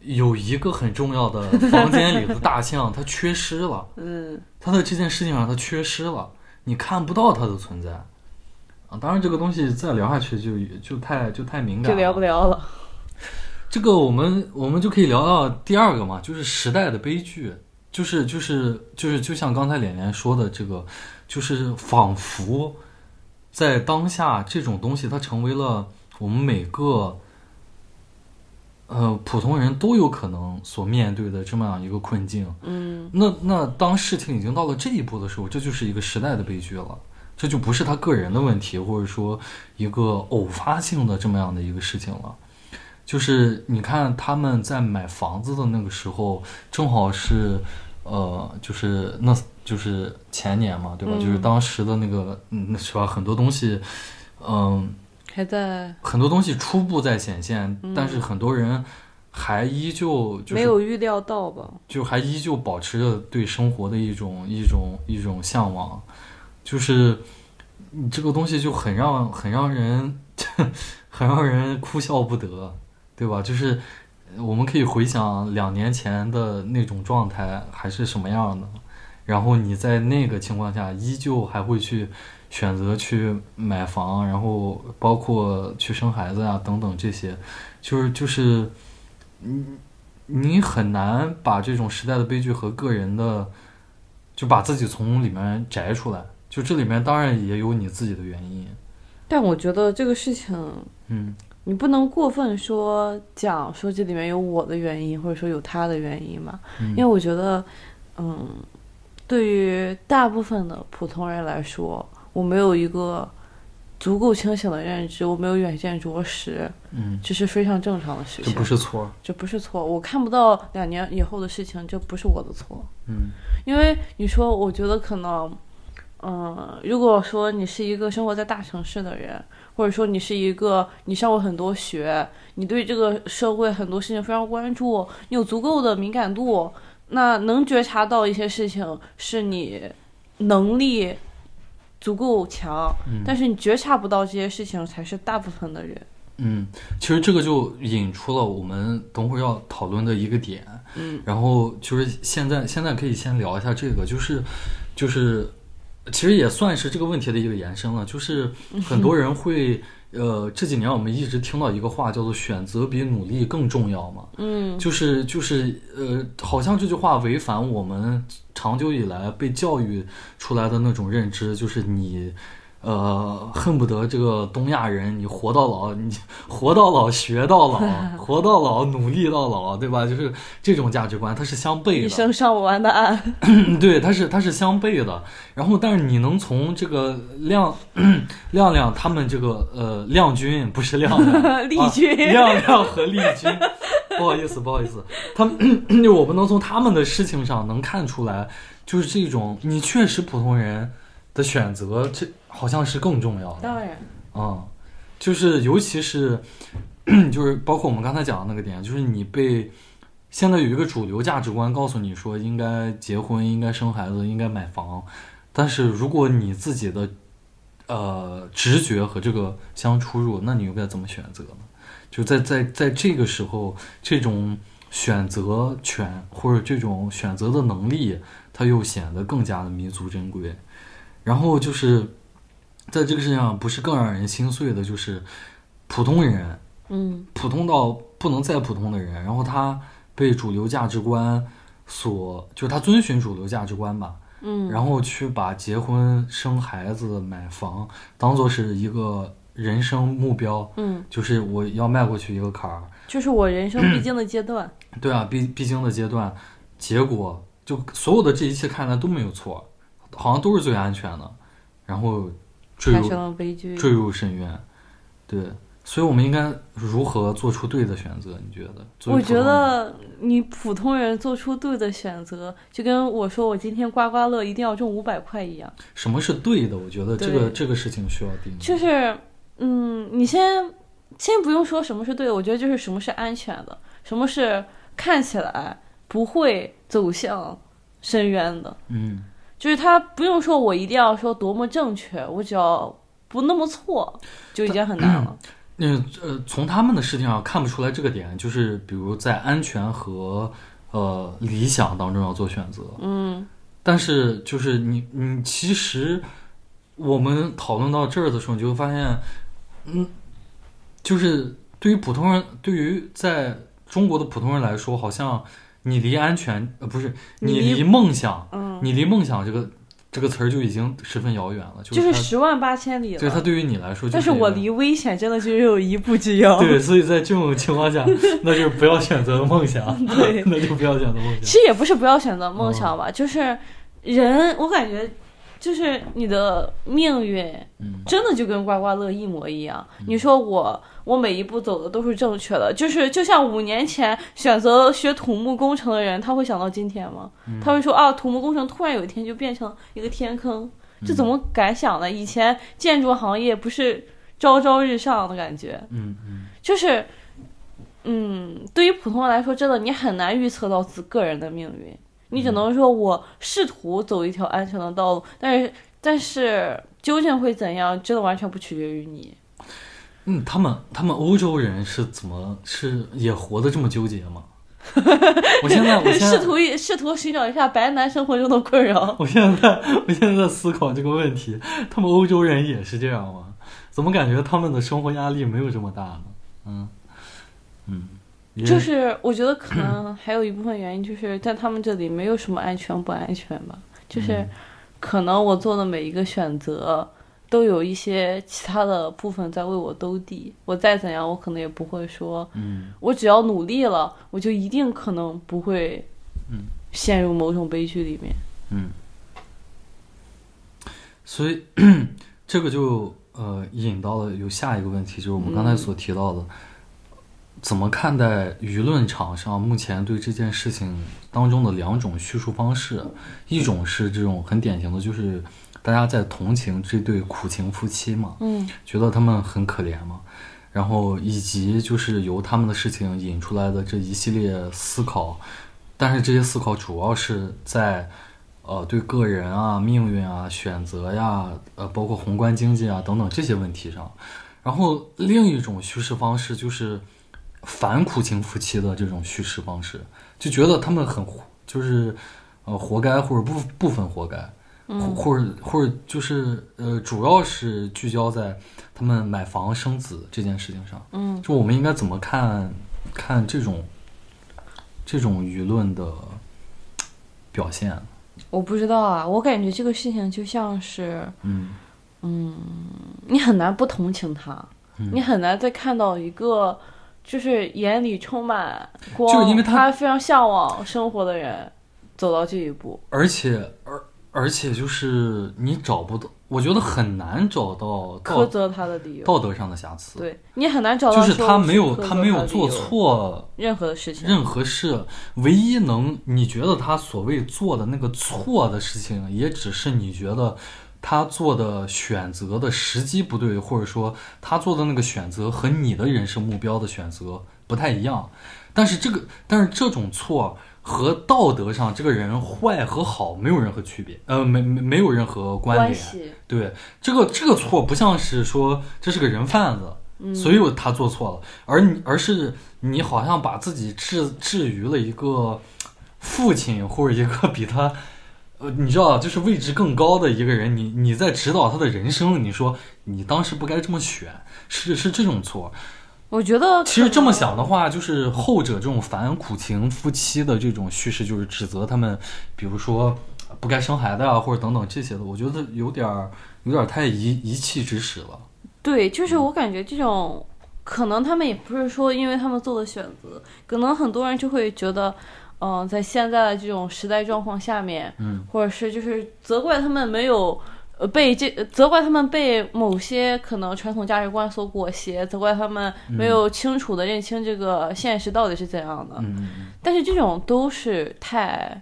S1: 有一个很重要的房间里的大象，它缺失了，
S2: 嗯
S1: 它在这件事情上它缺失了，你看不到它的存在。啊，当然这个东西再聊下去就就太就太敏感了，
S2: 就聊不聊了。
S1: 这个我们我们就可以聊到第二个嘛，就是时代的悲剧，就是就是就是就像刚才脸脸说的这个，就是仿佛在当下这种东西它成为了我们每个呃普通人都有可能所面对的这么样一个困境。
S2: 嗯
S1: 那那当事情已经到了这一步的时候，这就是一个时代的悲剧了，这就不是他个人的问题，或者说一个偶发性的这么样的一个事情了。就是你看他们在买房子的那个时候，正好是，呃，就是那就是前年嘛，对吧？
S2: 嗯
S1: 就是当时的那个，嗯，是吧？很多东西，嗯、
S2: 还在
S1: 很多东西初步在显现，但是很多人还依旧就是
S2: 没有预料到吧？
S1: 就还依旧保持着对生活的一种一种一种向往，就是你这个东西就很让很让人 很让人哭笑不得，对吧？就是我们可以回想两年前的那种状态还是什么样的，然后你在那个情况下依旧还会去选择去买房，然后包括去生孩子啊等等这些，就是就是你你很难把这种时代的悲剧和个人的，就把自己从里面摘出来。就这里面当然也有你自己的原因，
S2: 但我觉得这个事情，
S1: 嗯
S2: 你不能过分说讲说这里面有我的原因，或者说有他的原因嘛。
S1: 嗯
S2: 因为我觉得，嗯，对于大部分的普通人来说，我没有一个足够清醒的认知，我没有远见卓识，
S1: 嗯，
S2: 这是非常正常的事情。
S1: 这不是错，
S2: 这不是错，我看不到两年以后的事情，这不是我的错。
S1: 嗯
S2: 因为你说，我觉得可能，嗯、如果说你是一个生活在大城市的人，或者说你是一个你上过很多学，你对这个社会很多事情非常关注，你有足够的敏感度，那能觉察到一些事情是你能力足够强，
S1: 嗯。
S2: 但是你觉察不到这些事情，才是大部分的人。
S1: 嗯，其实这个就引出了我们等会儿要讨论的一个点，
S2: 嗯。
S1: 然后就是现在现在可以先聊一下这个，就是就是其实也算是这个问题的一个延伸了，就是 很多人会呃这几年我们一直听到一个话叫做选择比努力更重要嘛，
S2: 嗯
S1: 就是就是呃，好像这句话违反我们长久以来被教育出来的那种认知，就是你。呃，恨不得这个东亚人，你活到老，你活到老学到老，活到老努力到老，对吧？就是这种价值观，它是相悖的。
S2: 一生上不完的岸，
S1: 对，它是它是相悖的。然后，但是你能从这个亮 亮亮他们这个呃亮君不是亮亮
S2: 丽君
S1: 啊亮亮和丽君，不好意思不好意思，他们 就我不能从他们的事情上能看出来，就是这种你确实普通人的选择，这好像是更重要的。
S2: 当然，
S1: 嗯，就是尤其是就是包括我们刚才讲的那个点，就是你被现在有一个主流价值观告诉你说应该结婚、应该生孩子、应该买房，但是如果你自己的呃直觉和这个相出入，那你又该怎么选择呢？就在在在这个时候，这种选择权或者这种选择的能力，它又显得更加的弥足珍贵。然后就是在这个世界上，不是更让人心碎的，就是普通人，
S2: 嗯
S1: 普通到不能再普通的人，然后他被主流价值观所，就是他遵循主流价值观吧，
S2: 嗯，
S1: 然后去把结婚、生孩子、买房当做是一个人生目标，
S2: 嗯，
S1: 就是我要迈过去一个坎儿。
S2: 就是我人生必经的阶段。
S1: 对啊，必必经的阶段，结果就所有的这一切看来都没有错，好像都是最安全的，然后坠入
S2: 了悲剧。
S1: 坠入深渊。对，所以我们应该如何做出对的选择？你觉得？
S2: 我觉得你普通人做出对的选择，就跟我说我今天刮刮乐一定要中五百块一样，
S1: 什么是对的？我觉得这个这个事情需要定义。
S2: 就是嗯，你先先不用说什么是对的，我觉得就是什么是安全的，什么是看起来不会走向深渊的，
S1: 嗯
S2: 就是他不用说我一定要说多么正确，我只要不那么错，就已经很难了。
S1: 那呃，从他们的事情上看不出来这个点，就是比如在安全和呃理想当中要做选择。
S2: 嗯
S1: 但是就是你你其实我们讨论到这儿的时候，你就会发现，嗯，就是对于普通人，对于在中国的普通人来说，好像你离安全呃不是你
S2: 你离
S1: 离梦想，
S2: 嗯
S1: 你离梦想这个这个词儿就已经十分遥远了，就
S2: 就是十万八千里了。
S1: 对它对于你来说，
S2: 但
S1: 是但
S2: 是我离危险真的就有一步之遥。
S1: 对，所以在这种情况下，那就是不要选择梦想，
S2: 对
S1: 那就不要选择梦想。
S2: 其实也不是不要选择梦想吧，就是人，我感觉就是你的命运
S1: 嗯
S2: 真的就跟刮刮乐一模一样。你说我我每一步走的都是正确的，就是就像五年前选择学土木工程的人，他会想到今天吗？
S1: 嗯
S2: 他会说啊，土木工程突然有一天就变成一个天坑，这怎么敢想呢？以前建筑行业不是朝朝日上的感觉，
S1: 嗯嗯
S2: 就是，嗯，对于普通人来说，真的你很难预测到自个人的命运。你只能说我试图走一条安全的道路，但是但是究竟会怎样，真的完全不取决于你。
S1: 嗯，他们他们欧洲人是怎么是也活得这么纠结吗？我现在我现在
S2: 试图试图寻找一下白男生活中的困扰。
S1: 我现在我现在在思考这个问题，他们欧洲人也是这样吗？怎么感觉他们的生活压力没有这么大呢？嗯嗯，也
S2: 就是我觉得可能还有一部分原因，就是在他们这里没有什么安全不安全吧，就是
S1: 嗯。
S2: 可能我做的每一个选择都有一些其他的部分在为我兜底。我再怎样，我可能也不会说，
S1: 嗯。
S2: 我只要努力了，我就一定可能不会
S1: 嗯
S2: 陷入某种悲剧里面。
S1: 嗯，所以 这个就呃引到了有下一个问题，就是我们刚才所提到的，怎么看待舆论场上目前对这件事情当中的两种叙述方式？一种是这种很典型的，就是大家在同情这对苦情夫妻嘛，
S2: 嗯
S1: 觉得他们很可怜嘛，然后以及就是由他们的事情引出来的这一系列思考，但是这些思考主要是在呃对个人啊、命运啊、选择呀、呃包括宏观经济啊等等这些问题上。然后另一种叙事方式就是反苦情夫妻的这种叙事方式，就觉得他们很就是呃活该或者部部分活该。或或者或者就是呃，主要是聚焦在他们买房生子这件事情上。
S2: 嗯，
S1: 就我们应该怎么看看这种这种舆论的表现？
S2: 我不知道啊，我感觉这个事情就像是
S1: 嗯
S2: 你很难不同情他，
S1: 嗯
S2: 你很难再看到一个就是眼里充满光，
S1: 就是因为他
S2: 他非常向往生活的人走到这一步。
S1: 而且而而且就是你找不到，我觉得很难找到
S2: 苛责他的理由，
S1: 道德上的瑕疵。
S2: 对你很难找到
S1: 就是他没有他没有做错
S2: 任何的事情，
S1: 任何事，唯一能你觉得他所谓做的那个错的事情，也只是你觉得他做的选择的时机不对，或者说他做的那个选择和你的人生目标的选择不太一样。但是这个，但是这种错和道德上这个人坏和好没有任何区别，呃，没没没有任何关联。
S2: 关，
S1: 对，这个这个错不像是说这是个人贩子，
S2: 嗯
S1: 所以他做错了，而你而是你好像把自己置置于了一个父亲或者一个比他，呃，你知道，就是位置更高的一个人，你你在指导他的人生，你说你当时不该这么选，是是这种错。
S2: 我觉得
S1: 其实这么想的话，就是后者这种反苦情夫妻的这种叙事，就是指责他们，比如说不该生孩子啊，或者等等这些的，我觉得有点儿有点儿太一一气之使了。
S2: 对，就是我感觉这种可能他们也不是说因为他们做的选择，可能很多人就会觉得，嗯、在现在的这种时代状况下面，
S1: 嗯，
S2: 或者是就是责怪他们没有。呃，被这呃责怪他们被某些可能传统价值观所裹挟，责怪他们没有清楚的认清这个现实到底是怎样的。但是这种都是太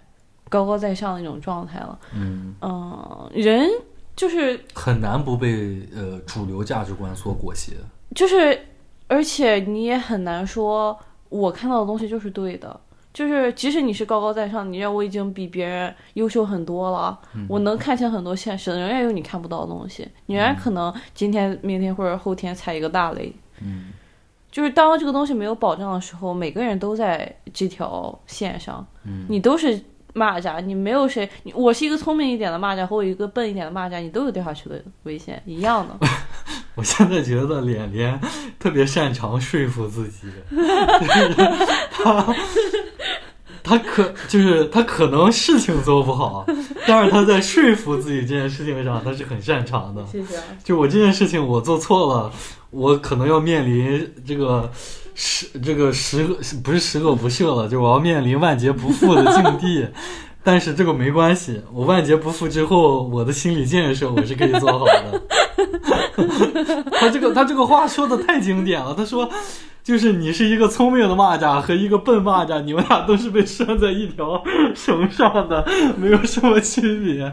S2: 高高在上的一种状态了。
S1: 嗯，
S2: 嗯，人就是
S1: 很难不被呃主流价值观所裹挟。
S2: 就是，而且你也很难说我看到的东西就是对的。就是即使你是高高在上，你认为我已经比别人优秀很多了，我能看清很多现实，仍然有你看不到的东西，你仍然可能今天、明天或者后天踩一个大雷。
S1: 嗯
S2: 就是当这个东西没有保障的时候，每个人都在这条线上，
S1: 嗯
S2: 你都是蚂蚱，你没有谁，我是一个聪明一点的蚂蚱和我一个笨一点的蚂蚱，你都有掉下去的危险，一样的。
S1: 我现在觉得脸脸特别擅长说服自己，他可就是他可能事情做不好，但是他在说服自己这件事情上他是很擅长的。
S2: 谢谢啊。
S1: 就我这件事情我做错了，我可能要面临这个十这个十恶不是十恶不赦了，就我要面临万劫不复的境地。但是这个没关系，我万劫不复之后，我的心理建设我是可以做好的。他这个他这个话说的太经典了，他说。就是你是一个聪明的蚂蚱和一个笨蚂蚱，你们俩都是被拴在一条绳上的，没有什么区别。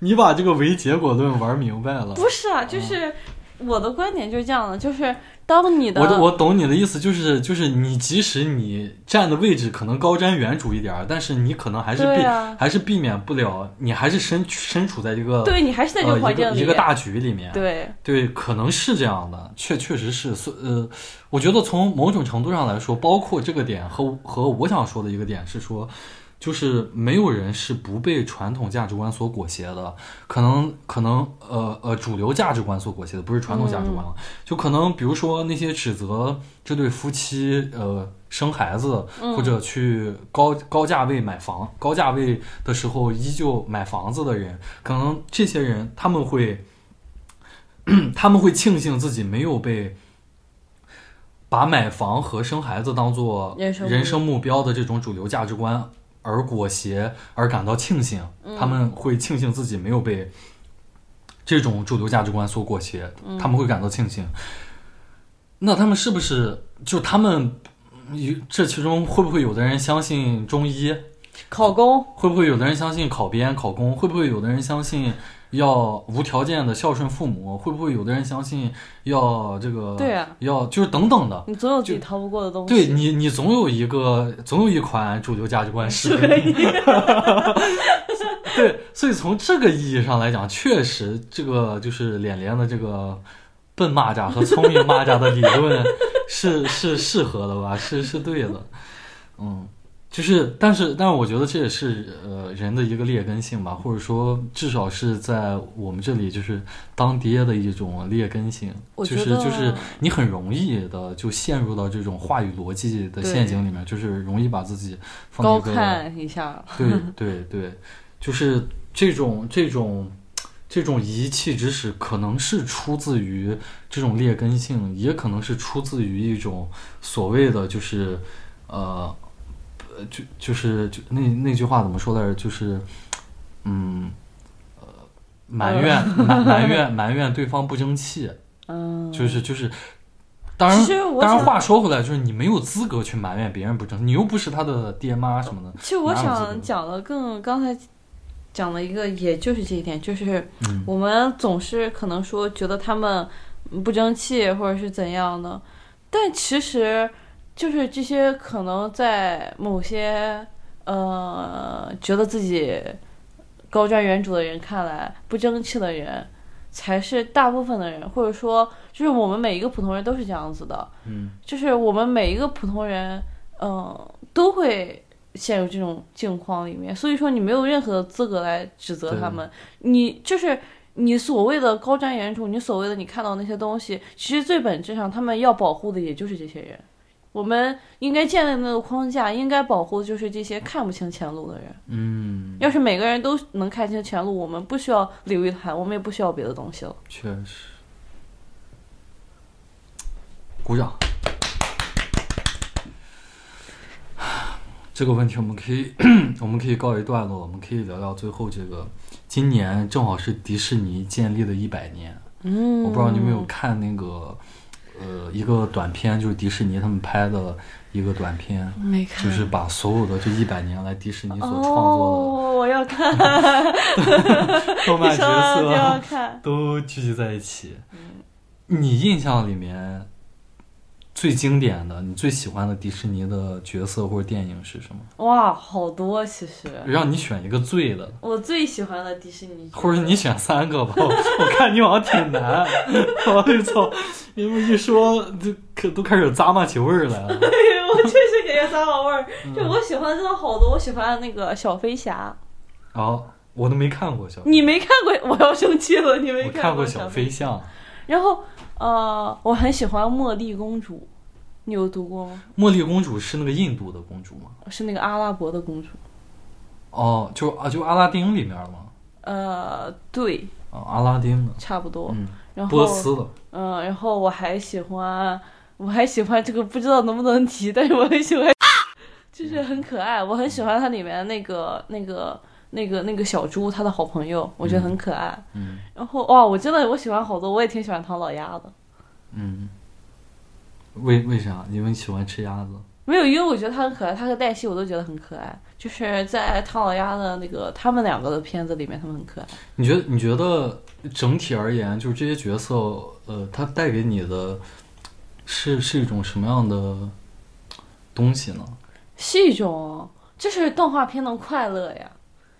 S1: 你把这个唯结果论玩明白了？
S2: 不是啊，就是我的观点就是这样的，就是当你的
S1: 我我懂你的意思，就是就是你即使你站的位置可能高瞻远瞩一点，但是你可能还是避还是避免不了，你还是身身处在这个
S2: 对你还是在这个环境
S1: 里一个大局里面。
S2: 对
S1: 对，可能是这样的，确确实是，呃。我觉得从某种程度上来说，包括这个点和和我想说的一个点是说，就是没有人是不被传统价值观所裹挟的，可能可能呃呃主流价值观所裹挟的不是传统价值观了，就可能比如说那些指责这对夫妻呃生孩子或者去高高价位买房高价位的时候依旧买房子的人，可能这些人他们会他们会庆幸自己没有被。把买房和生孩子当做人生目标的这种主流价值观而裹挟，而感到庆幸，他们会庆幸自己没有被这种主流价值观所裹挟，他们会感到庆幸。那他们是不是就他们？这其中会不会有的人相信中医？
S2: 考公？
S1: 会不会有的人相信考编、考公？会不会有的人相信？要无条件的孝顺父母，会不会有的人相信要这个？
S2: 对啊，
S1: 要就是等等的。
S2: 你总有自己逃不过的东西。
S1: 对你，你总有一个，总有一款主流价值观是 可以。对，所以从这个意义上来讲，确实这个就是脸脸的这个笨蚂蚱和聪明蚂蚱的理论是是适合的吧？是是对的，嗯。就是，但是，但是，我觉得这也是呃人的一个劣根性吧，或者说至少是在我们这里就是当爹的一种劣根性，就是就是你很容易的就陷入到这种话语逻辑的陷阱里面，就是容易把自己高
S2: 看一下。
S1: 对对对，就是这种这种这种遗弃之使，可能是出自于这种劣根性，也可能是出自于一种所谓的就是呃。就就是就那那句话怎么说来着？就是，嗯，呃，埋怨埋 埋怨埋怨对方不争气。嗯，就是就是，当然当然话说回来，就是你没有资格去埋怨别人不争，你又不是他的爹妈什么的。
S2: 其实我想讲的更刚才讲了一个，也就是这一点，就是我们总是可能说觉得他们不争气或者是怎样的，但其实。就是这些可能在某些呃觉得自己高瞻远瞩的人看来不争气的人，才是大部分的人，或者说就是我们每一个普通人都是这样子的。
S1: 嗯，
S2: 就是我们每一个普通人，嗯，都会陷入这种境况里面。所以说，你没有任何的资格来指责他们。你就是你所谓的高瞻远瞩，你所谓的你看到那些东西，其实最本质上，他们要保护的也就是这些人。我们应该建立那个框架，应该保护的就是这些看不清前路的人。
S1: 嗯，
S2: 要是每个人都能看清前路，我们不需要刘玉谈，我们也不需要别的东西了。
S1: 确实，鼓掌。这个问题我们可以，我们可以告一段落。我们可以聊聊最后这个，今年正好是迪士尼建立的一百年。
S2: 嗯，
S1: 我不知道你有没有看那个。呃，一个短片就是迪士尼他们拍的一个短片，
S2: 没看，
S1: 就是把所有的这一百年来迪士尼所创作的，
S2: 我要看，
S1: 动漫角色都聚集在一起。你印象里面？最经典的，你最喜欢的迪士尼的角色或者电影是什么？
S2: 哇，好多其实。
S1: 让你选一个最的。
S2: 我最喜欢的迪士尼。
S1: 或者你选三个吧，我 看你好像挺难。我操，你们一说就可都开始咂巴起味儿来了。
S2: 我确实感觉咂巴味儿，就我喜欢真的好多，我喜欢那个小飞侠。
S1: 哦，我都没看过小。
S2: 你没看过，我要生气了，你没
S1: 看
S2: 过
S1: 小飞象。
S2: 然后。呃，我很喜欢茉莉公主。你有读过吗？
S1: 茉莉公主是那个印度的公主吗？
S2: 是那个阿拉伯的公主。
S1: 哦，就啊，就阿拉丁里面的吗？
S2: 呃，对，
S1: 啊，阿拉丁的，
S2: 差不多。
S1: 嗯，
S2: 然后
S1: 波斯的，
S2: 嗯，然后我还喜欢，我还喜欢这个，不知道能不能提，但是我很喜欢，就是很可爱，我很喜欢它里面那个那个那个那个小猪，他的好朋友，我觉得很可爱。
S1: 嗯
S2: 然后哇，我真的我喜欢好多，我也挺喜欢唐老鸭的。
S1: 嗯。为为啥？因为你喜欢吃鸭子。
S2: 没有，因为我觉得它很可爱，它和黛西我都觉得很可爱。就是在唐老鸭的那个他们两个的片子里面，他们很可爱。
S1: 你觉得？你觉得整体而言，就是这些角色，呃，它带给你的是是一种什么样的东西呢？
S2: 是一种，就是动画片的快乐呀，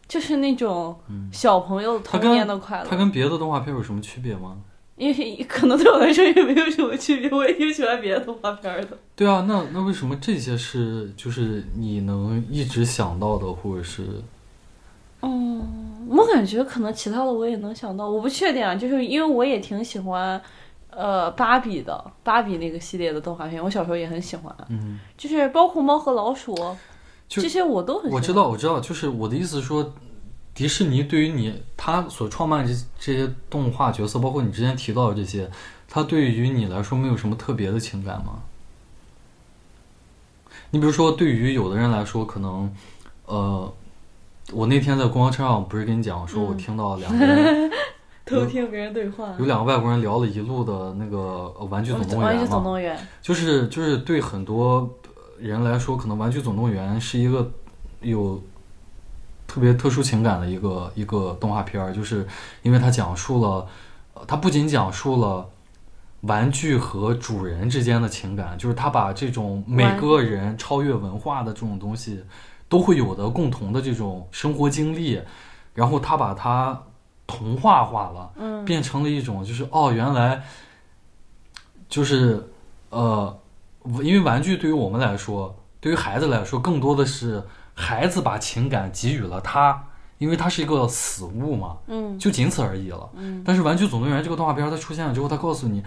S2: 就是那种小朋友童年的快乐。
S1: 它跟别的动画片有什么区别吗？
S2: 因为可能对我来说也没有什么区别，我也挺喜欢别的动画片的。
S1: 对啊，那那为什么这些是就是你能一直想到的，或者是
S2: 嗯，我感觉可能其他的我也能想到，我不确定啊，就是因为我也挺喜欢，呃，芭比的芭比那个系列的动画片，我小时候也很喜欢，
S1: 嗯，
S2: 就是包括猫和老鼠这些我都很喜欢。
S1: 我知道，我知道，就是我的意思是说，迪士尼对于你他所创办这这些动画角色，包括你之前提到的这些，他对于你来说没有什么特别的情感吗？你比如说，对于有的人来说，可能，呃，我那天在公交车上不是跟你讲说，我
S2: 嗯
S1: 听到两个人、
S2: 偷听别人对话。
S1: 有两个外国人聊了一路的那个呃《玩具总动员
S2: 玩具》总
S1: 嘛，
S2: 动员，
S1: 就是就是对很多人来说，可能《玩具总动员》是一个有特别特殊情感的一个一个动画片儿，就是因为它讲述了，呃它不仅讲述了玩具和主人之间的情感，就是它把这种每个人超越文化的这种东西都会有的共同的这种生活经历，然后它把它童话化了。
S2: 嗯，
S1: 变成了一种就是哦，原来就是呃，因为玩具对于我们来说，对于孩子来说，更多的是孩子把情感给予了他，因为他是一个死物嘛，
S2: 嗯。
S1: 就仅此而已了。
S2: 嗯。
S1: 但是《玩具总动员》这个动画片儿它出现了之后，它告诉你，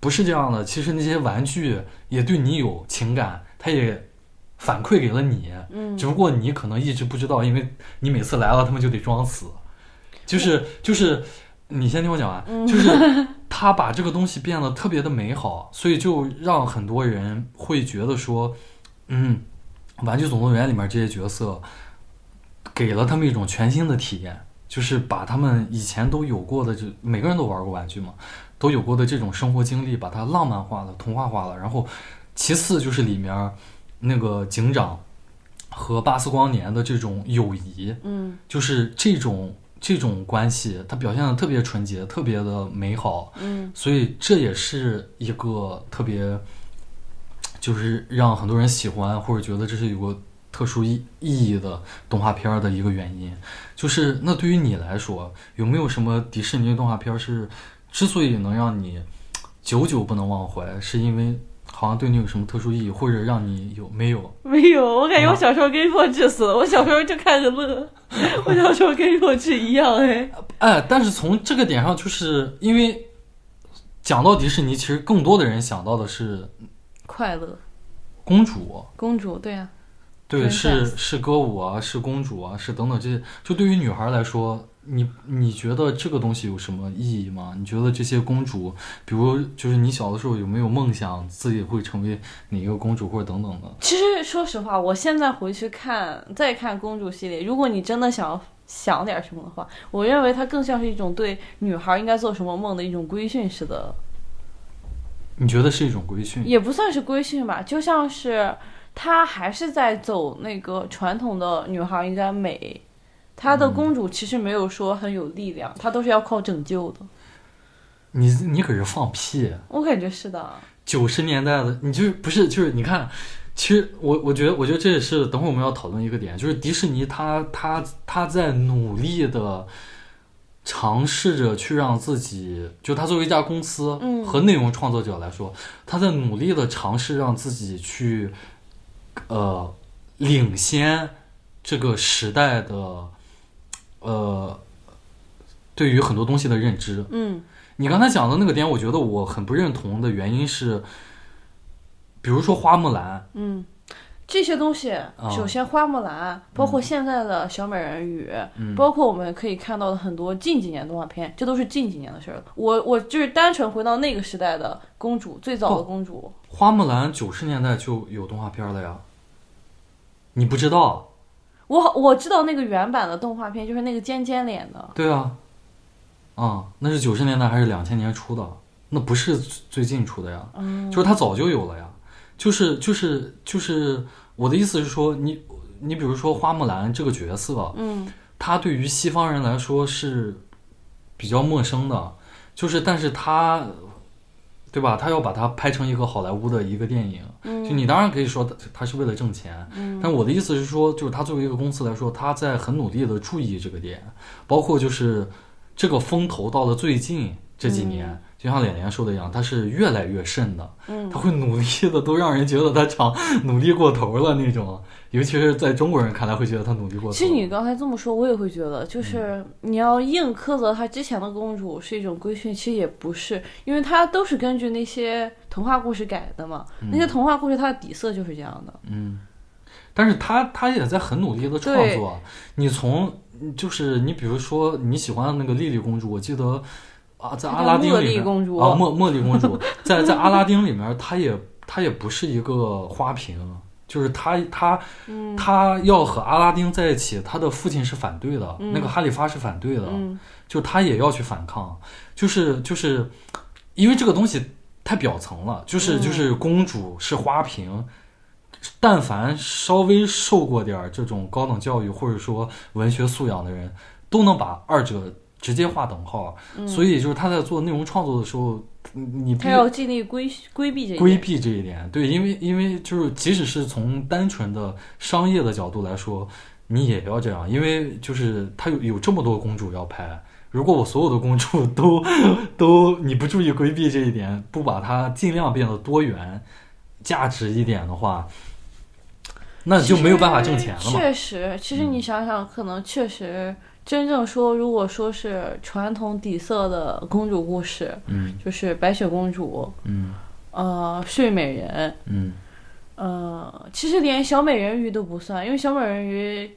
S1: 不是这样的，其实那些玩具也对你有情感，它也反馈给了你，
S2: 嗯。
S1: 只不过你可能一直不知道，因为你每次来了，他们就得装死，就是就是，你先听我讲完，
S2: 嗯
S1: 就是他把这个东西变得特别的美好，所以就让很多人会觉得说，嗯，《玩具总动员》里面这些角色给了他们一种全新的体验，就是把他们以前都有过的，就每个人都玩过玩具嘛，都有过的这种生活经历，把它浪漫化了、童话化了。然后，其次就是里面那个警长和巴斯光年的这种友谊，
S2: 嗯
S1: 就是这种这种关系，它表现的特别纯洁，特别的美好。
S2: 嗯
S1: 所以这也是一个特别，就是让很多人喜欢或者觉得这是有个特殊意意义的动画片儿的一个原因。就是那对于你来说，有没有什么迪士尼的动画片儿是之所以能让你久久不能忘怀，是因为好像对你有什么特殊意义，或者让你有没有？
S2: 没有，我感觉我小时候跟弱智死了，我小时候就看着乐，我小时候跟弱智一样哎。
S1: 哎，但是从这个点上，就是因为讲到迪士尼，其实更多的人想到的是
S2: 快乐，
S1: 公主，
S2: 公主，对啊，
S1: 对，是是歌舞啊，是公主啊，是等等这些。就对于女孩来说，你你觉得这个东西有什么意义吗？你觉得这些公主，比如就是你小的时候有没有梦想自己会成为哪一个公主或者等等的？
S2: 其实说实话，我现在回去看再看公主系列，如果你真的想要想点什么的话，我认为它更像是一种对女孩应该做什么梦的一种规训式的，
S1: 你觉得是一种规训？
S2: 也不算是规训吧，就像是她还是在走那个传统的女孩应该美。她的公主其实没有说很有力量，她都是要靠拯救的。
S1: 你你可是放屁！
S2: 我感觉是的，
S1: 九十年代的，你就是不是就是你看，其实我我觉得我觉得这也是等会儿我们要讨论一个点，就是迪士尼它它它在努力的尝试着去让自己，就他作为一家公司
S2: 嗯。
S1: 和内容创作者来说，他在努力的尝试让自己去呃领先这个时代的呃对于很多东西的认知，
S2: 嗯。
S1: 你刚才讲的那个点，我觉得我很不认同的原因是，比如说花木兰，
S2: 嗯，这些东西，
S1: 啊
S2: 首先花木兰，包括现在的小美人鱼，
S1: 嗯。
S2: 包括我们可以看到的很多近几年动画片，这都是近几年的事儿了。我我就是单纯回到那个时代的公主，最早的公主，
S1: 花木兰九十年代就有动画片了呀，你不知道？
S2: 我我知道那个原版的动画片就是那个尖尖脸的，
S1: 对啊，啊、那是九十年代还是两千年出的？那不是最近出的呀，
S2: 嗯，
S1: 就是它早就有了呀。就是就是就是我的意思是说，你你比如说花木兰这个角色，
S2: 嗯。
S1: 他对于西方人来说是比较陌生的，就是但是他，对吧？他要把它拍成一个好莱坞的一个电影，就你当然可以说他他是为了挣钱，
S2: 嗯。
S1: 但我的意思是说，就是他作为一个公司来说，他在很努力的注意这个点，包括就是这个风头到了最近这几年。就像脸脸说的一样，他是越来越甚的，
S2: 嗯
S1: 他会努力的，都让人觉得他长努力过头了那种，尤其是在中国人看来会觉得他努力过头。
S2: 其实你刚才这么说，我也会觉得，就是
S1: 嗯
S2: 你要硬苛责她之前的公主是一种规训，其实也不是，因为它都是根据那些童话故事改的嘛。那些童话故事它的底色就是这样的。
S1: 嗯，但是他他也在很努力的创作。你从就是你比如说你喜欢的那个莉莉公主，我记得啊，在阿拉丁
S2: 茉
S1: 里面啊，茉茉莉公主 在在阿拉丁里面，她也她也不是一个花瓶。就是她，她，
S2: 嗯
S1: 她要和阿拉丁在一起，她的父亲是反对的，
S2: 嗯
S1: 那个哈里发是反对的，
S2: 嗯
S1: 就她也要去反抗，就是就是因为这个东西太表层了，就是
S2: 嗯
S1: 就是公主是花瓶，但凡稍微受过点儿这种高等教育或者说文学素养的人，都能把二者直接划等号。所以就是他在做内容创作的时候，你
S2: 他要尽力规规避这一点。
S1: 规避这一点，对，因为因为就是即使是从单纯的商业的角度来说，你也要这样，因为就是他有有这么多公主要拍，如果我所有的公主都都你不注意规避这一点，不把它尽量变得多元、价值一点的话，那就没有办法挣钱了嘛。
S2: 确实，其实你想想，可能确实真正说，如果说是传统底色的公主故事，
S1: 嗯
S2: 就是白雪公主，
S1: 嗯
S2: 呃，睡美人，
S1: 嗯
S2: 呃，其实连小美人鱼都不算，因为小美人鱼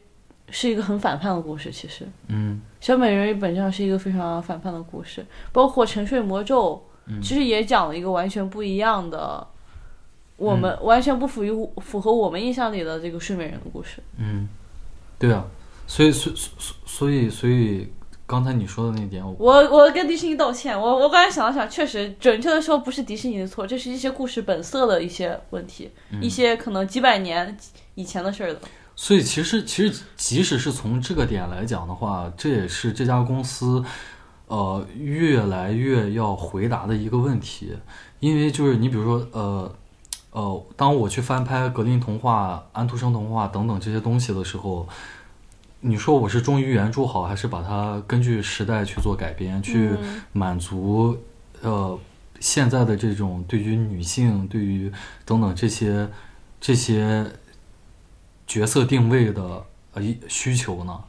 S2: 是一个很反叛的故事。其实，
S1: 嗯
S2: 小美人鱼本质上是一个非常反叛的故事，包括沉睡魔咒，
S1: 嗯
S2: 其实也讲了一个完全不一样的，我们
S1: 嗯
S2: 完全不符于符合我们印象里的这个睡美人的故事。
S1: 嗯，对啊，所以所所所以所以刚才你说的那点，我
S2: 我我跟迪士尼道歉，我我刚才想了想，确实准确的说不是迪士尼的错，这是一些故事本色的一些问题，
S1: 嗯
S2: 一些可能几百年以前的事儿了。
S1: 所以其实其实即使是从这个点来讲的话，这也是这家公司呃越来越要回答的一个问题，因为就是你比如说呃呃，当我去翻拍格林童话、安徒生童话等等这些东西的时候，你说我是忠于原著好，还是把它根据时代去做改编，去
S2: 嗯
S1: 满足呃现在的这种对于女性、对于等等这些这些角色定位的呃一需求呢？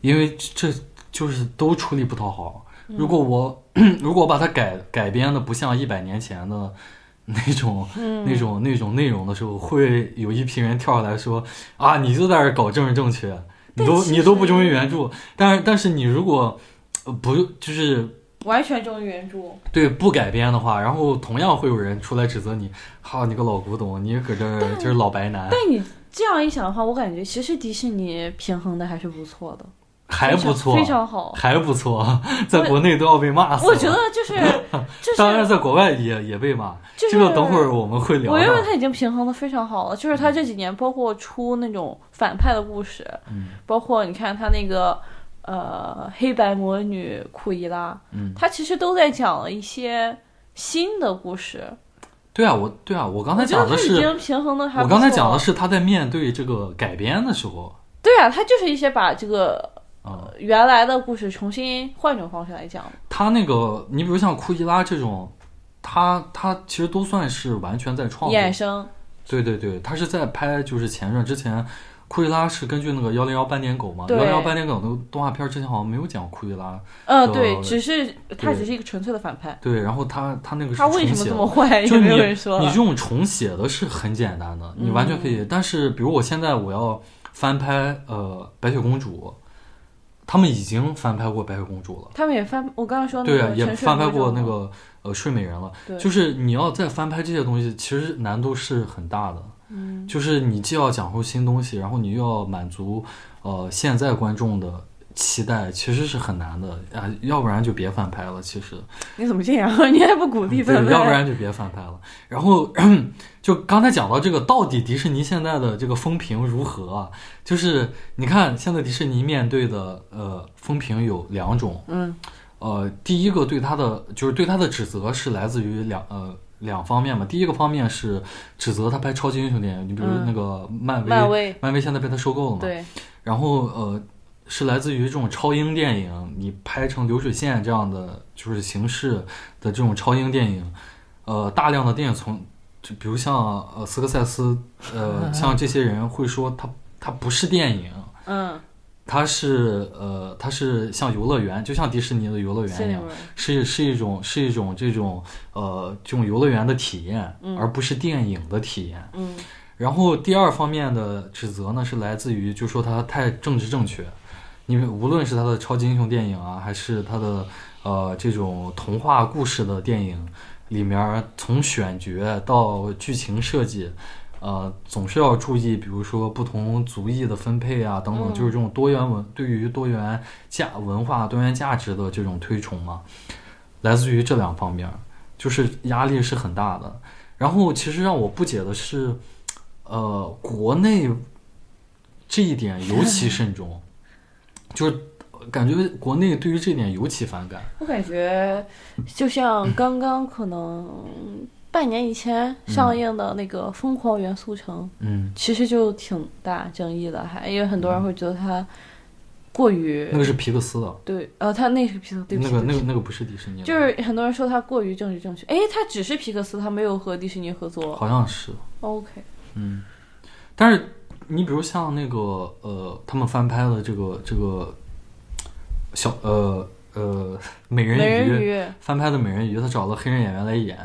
S1: 因为这就是都出力不讨好。如果我 如果把它改改编的不像一百年前的 那种、
S2: 嗯
S1: 那种那种内容的时候，会有一批人跳下来说啊，你就在这搞政治正确，你都你都不忠于原著。但是但是你如果呃不就是
S2: 完全忠于原著。
S1: 对不改编的话，然后同样会有人出来指责你，哈你个老古董，你搁这就是老白男，
S2: 但你这样一想的话，我感觉其实迪士尼平衡的还是不错的，
S1: 还不错，
S2: 非常好。
S1: 还不错，在国内都要被骂死了。
S2: 我觉得就是 就是，
S1: 当然在国外也也被骂，
S2: 就是
S1: 这个等会儿我们会聊
S2: 我认为。他已经平衡的非常好了。就是他这几年包括出那种反派的故事，
S1: 嗯
S2: 包括你看他那个呃黑白魔女库伊拉，
S1: 嗯，
S2: 他其实都在讲了一些新的故事。
S1: 对啊，我对啊，我刚才讲的是，
S2: 经平衡的还
S1: 我刚才讲的是他在面对这个改编的时候，
S2: 对啊，他就是一些把这个
S1: 啊、
S2: 原来的故事重新换一种方式来讲。
S1: 他那个，你比如像库伊拉这种，他他其实都算是完全在创作，
S2: 衍生，
S1: 对对对，他是在拍就是前传之前，库伊拉是根据那个幺零幺斑点狗嘛，
S2: 对
S1: 幺零幺斑点狗那个动画片之前好像没有讲库伊拉，
S2: 呃，
S1: 呃
S2: 对，只是他只是一个纯粹的反派。
S1: 对，然后他他那个是
S2: 他为什么这么坏？
S1: 就
S2: 也没有人说。
S1: 你这种重写的是很简单的，你完全可以。
S2: 嗯
S1: 但是比如我现在我要翻拍呃白雪公主，他们已经翻拍过白雪公主了。
S2: 他们也翻，我刚刚说那
S1: 对啊，也翻拍过那个呃睡美人了。就是你要再翻拍这些东西，其实难度是很大的。
S2: 嗯，
S1: 就是你既要讲述新东西，然后你又要满足呃现在观众的期待，其实是很难的啊。要不然就别翻拍了，其实。
S2: 你怎么这样？你还不鼓励
S1: 对，
S2: 翻拍？
S1: 要不然就别翻拍了。然后 就刚才讲到这个，到底迪士尼现在的这个风评如何啊？就是你看现在迪士尼面对的呃风评有两种，
S2: 嗯
S1: 呃，第一个对他的就是对他的指责是来自于两呃两方面嘛。第一个方面是指责他拍超级英雄电影，你比如
S2: 嗯
S1: 那个漫威，
S2: 漫威
S1: 漫威现在被他收购了嘛，
S2: 对，
S1: 然后呃，是来自于这种超英电影，你拍成流水线这样的就是形式的这种超英电影，呃，大量的电影从就比如像呃斯科塞斯，呃，像这些人会说他他不是电影，
S2: 嗯，
S1: 他是呃他是像游乐园，就像迪士尼的游乐园一样，是是一种是一种这种呃这种游乐园的体验，
S2: 嗯。
S1: 而不是电影的体验。
S2: 嗯。
S1: 然后第二方面的指责呢，是来自于就说他太政治正确，因为无论是他的超级英雄电影啊，还是他的呃这种童话故事的电影里面，从选角到剧情设计，呃，总是要注意，比如说不同族裔的分配啊等等，
S2: 嗯
S1: 就是这种多元文对于多元价文化多元价值的这种推崇嘛，来自于这两方面，就是压力是很大的。然后其实让我不解的是。呃，国内这一点尤其慎重，就是感觉国内对于这点尤其反感。
S2: 我感觉就像刚刚可能半年以前上映的那个《疯狂元素城》，
S1: 嗯，
S2: 其实就挺大争议的，还因为很多人会觉得它过于
S1: 那个是皮克斯的，
S2: 对，呃，它那是皮克斯，对不起，
S1: 那个那个那个不是迪士尼，
S2: 就是很多人说它过于政治正确，诶，它只是皮克斯，它没有和迪士尼合作。
S1: 好像是
S2: ，OK，
S1: 嗯，但是你比如像那个呃，他们翻拍的这个这个小呃呃美人
S2: 美人
S1: 鱼。翻拍的美人鱼，他找了黑人演员来演，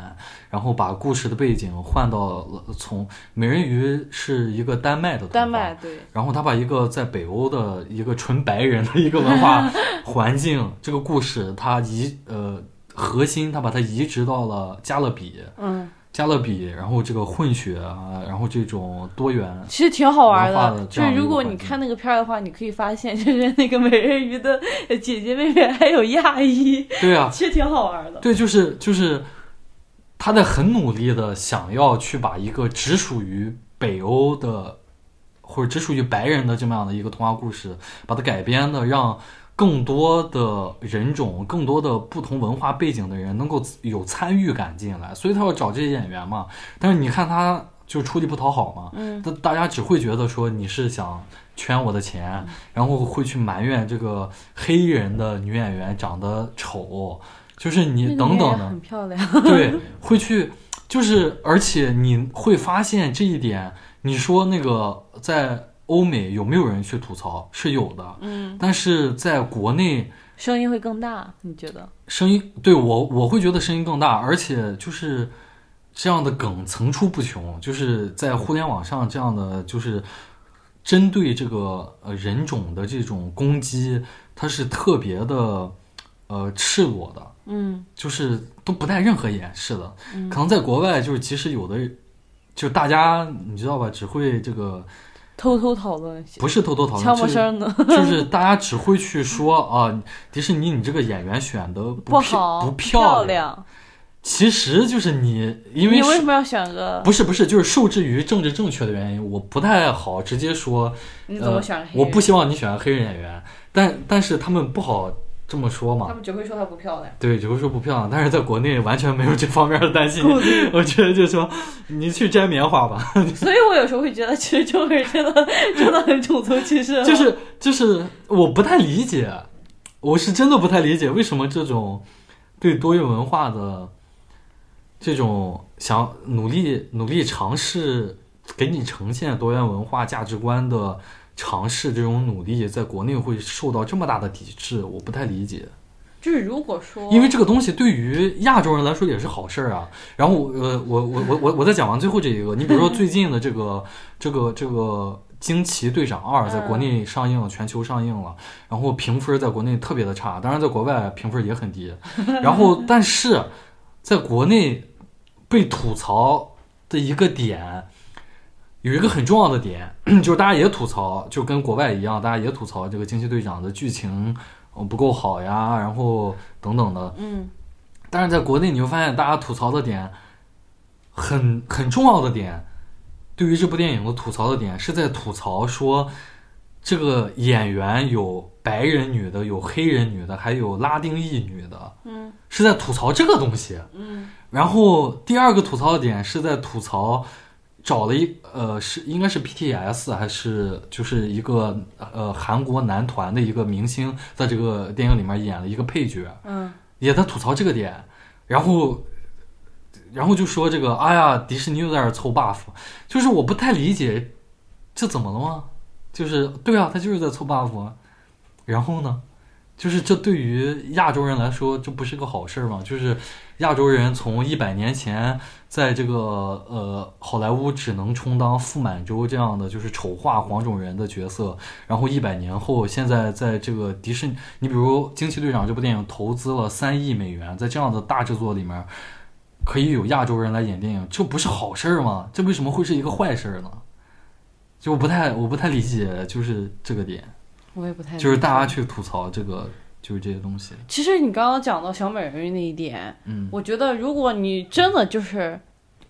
S1: 然后把故事的背景换到了从美人鱼是一个丹麦的
S2: 丹麦对，
S1: 然后他把一个在北欧的一个纯白人的一个文化 环境，这个故事他移呃核心他把它移植到了加勒比，
S2: 嗯，
S1: 加勒比，然后这个混血啊，然后这种多元，
S2: 其实挺好玩
S1: 的
S2: 就是如果你看那个片儿的话，你可以发现，就是那个美人鱼的姐姐妹妹还有亚裔，
S1: 对啊，
S2: 其实挺好玩的。
S1: 对，就是就是他在很努力的想要去把一个只属于北欧的或者只属于白人的这么样的一个童话故事，把它改编的让更多的人种、更多的不同文化背景的人能够有参与感进来，所以他要找这些演员嘛。但是你看他就出力不讨好嘛，
S2: 嗯，
S1: 大大家只会觉得说你是想圈我的钱，然后会去埋怨这个黑人的女演员长得丑，就是你等等的
S2: 很，漂亮。
S1: 对，会去，就是而且你会发现这一点，你说那个在欧美有没有人去吐槽？是有的，
S2: 嗯，
S1: 但是在国内
S2: 声音会更大，你觉得？
S1: 声音对我我会觉得声音更大，而且就是这样的梗层出不穷，就是在互联网上这样的就是针对这个呃人种的这种攻击，它是特别的呃赤裸的，
S2: 嗯
S1: 就是都不带任何掩饰的。
S2: 嗯
S1: 可能在国外，就是即使有的，就大家你知道吧，只会这个
S2: 偷偷讨论，
S1: 不是偷偷讨论，
S2: 悄没
S1: 就是
S2: 声的，
S1: 就是大家只会去说啊，迪士尼你这个演员选的漂
S2: 不好，
S1: 不
S2: 漂
S1: 亮。其实就是你，因为
S2: 你为什么要选个？
S1: 不是不是，就是受制于政治正确的原因，我不太好直接说，
S2: 你怎么选？
S1: 我不希望你选个黑人演员，但但是他们不好这么说嘛
S2: 他，们只会说她不漂亮。
S1: 对，只会说不漂亮，但是在国内完全没有这方面的担心，我觉得就说你去摘棉花吧，
S2: 所以我有时候会觉得，其实中国人真的真的很种族歧视。
S1: 就是就是我不太理解，我是真的不太理解为什么这种对多元文化的这种想努力努力尝试给你呈现多元文化价值观的尝试，这种努力在国内会受到这么大的抵制，我不太理解。
S2: 就是如果说，
S1: 因为这个东西对于亚洲人来说也是好事儿啊。然后呃，我我我我我再讲完最后这一个，你比如说最近的这个这 个这个《惊奇队长二》在国内上映了，全球上映了，然后评分在国内特别的差，当然在国外评分也很低。然后但是在国内被吐槽的一个点。有一个很重要的点，就是大家也吐槽，就跟国外一样，大家也吐槽这个惊奇队长的剧情不够好呀，然后等等的。
S2: 嗯，
S1: 但是在国内你会发现，大家吐槽的点很很重要的点，对于这部电影的吐槽的点是在吐槽说，这个演员有白人女的，有黑人女的，还有拉丁裔女的。
S2: 嗯，
S1: 是在吐槽这个东西。
S2: 嗯，
S1: 然后第二个吐槽的点是在吐槽。找了一呃是应该是 BTS 还是就是一个呃韩国男团的一个明星，在这个电影里面演了一个配角，
S2: 嗯，
S1: 也在吐槽这个点，然后然后就说这个哎呀迪士尼又在这凑 buff，就是我不太理解这怎么了吗？就是对啊，他就是在凑 buff，然后呢，就是这对于亚洲人来说这不是个好事吗？就是亚洲人从一百年前。在这个呃，好莱坞只能充当傅满洲这样的就是丑化黄种人的角色，然后一百年后，现在在这个迪士尼，你比如《惊奇队长》这部电影投资了三亿美元，在这样的大制作里面，可以有亚洲人来演电影，这不是好事儿吗？这为什么会是一个坏事儿呢？就不太我不太理解，就是这个点，
S2: 我也不太
S1: 就是大家去吐槽这个。就是这些东西。
S2: 其实你刚刚讲到小美人鱼那一点，
S1: 嗯，
S2: 我觉得如果你真的就是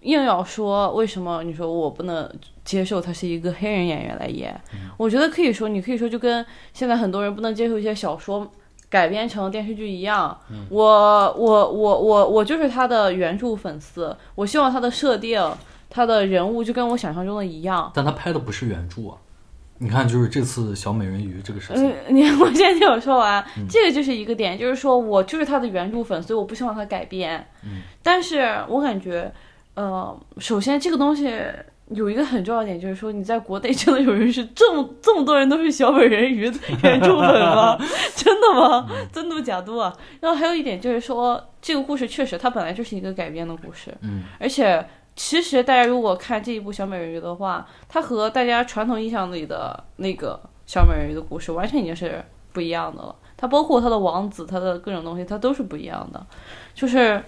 S2: 硬要说为什么你说我不能接受他是一个黑人演员来演，我觉得可以说你可以说就跟现在很多人不能接受一些小说改编成电视剧一样，我我我我我就是他的原著粉丝，我希望他的设定、他的人物就跟我想象中的一样。
S1: 但他拍的不是原著啊。你看，就是这次小美人鱼这个事情。
S2: 嗯，你 我先听我说完。这个就是一个点，就是说我就是他的原著粉，所以我不希望他改编。
S1: 嗯。
S2: 但是我感觉，呃，首先这个东西有一个很重要点，就是说你在国内真的有人是这么这么多人都是小美人鱼原著粉吗？真的吗？真的假的啊？然后还有一点就是说，这个故事确实它本来就是一个改编的故事。
S1: 嗯。
S2: 而且。其实大家如果看这一部小美人鱼的话，它和大家传统印象里的那个小美人鱼的故事完全已经是不一样的了。它包括它的王子，它的各种东西，它都是不一样的。就是，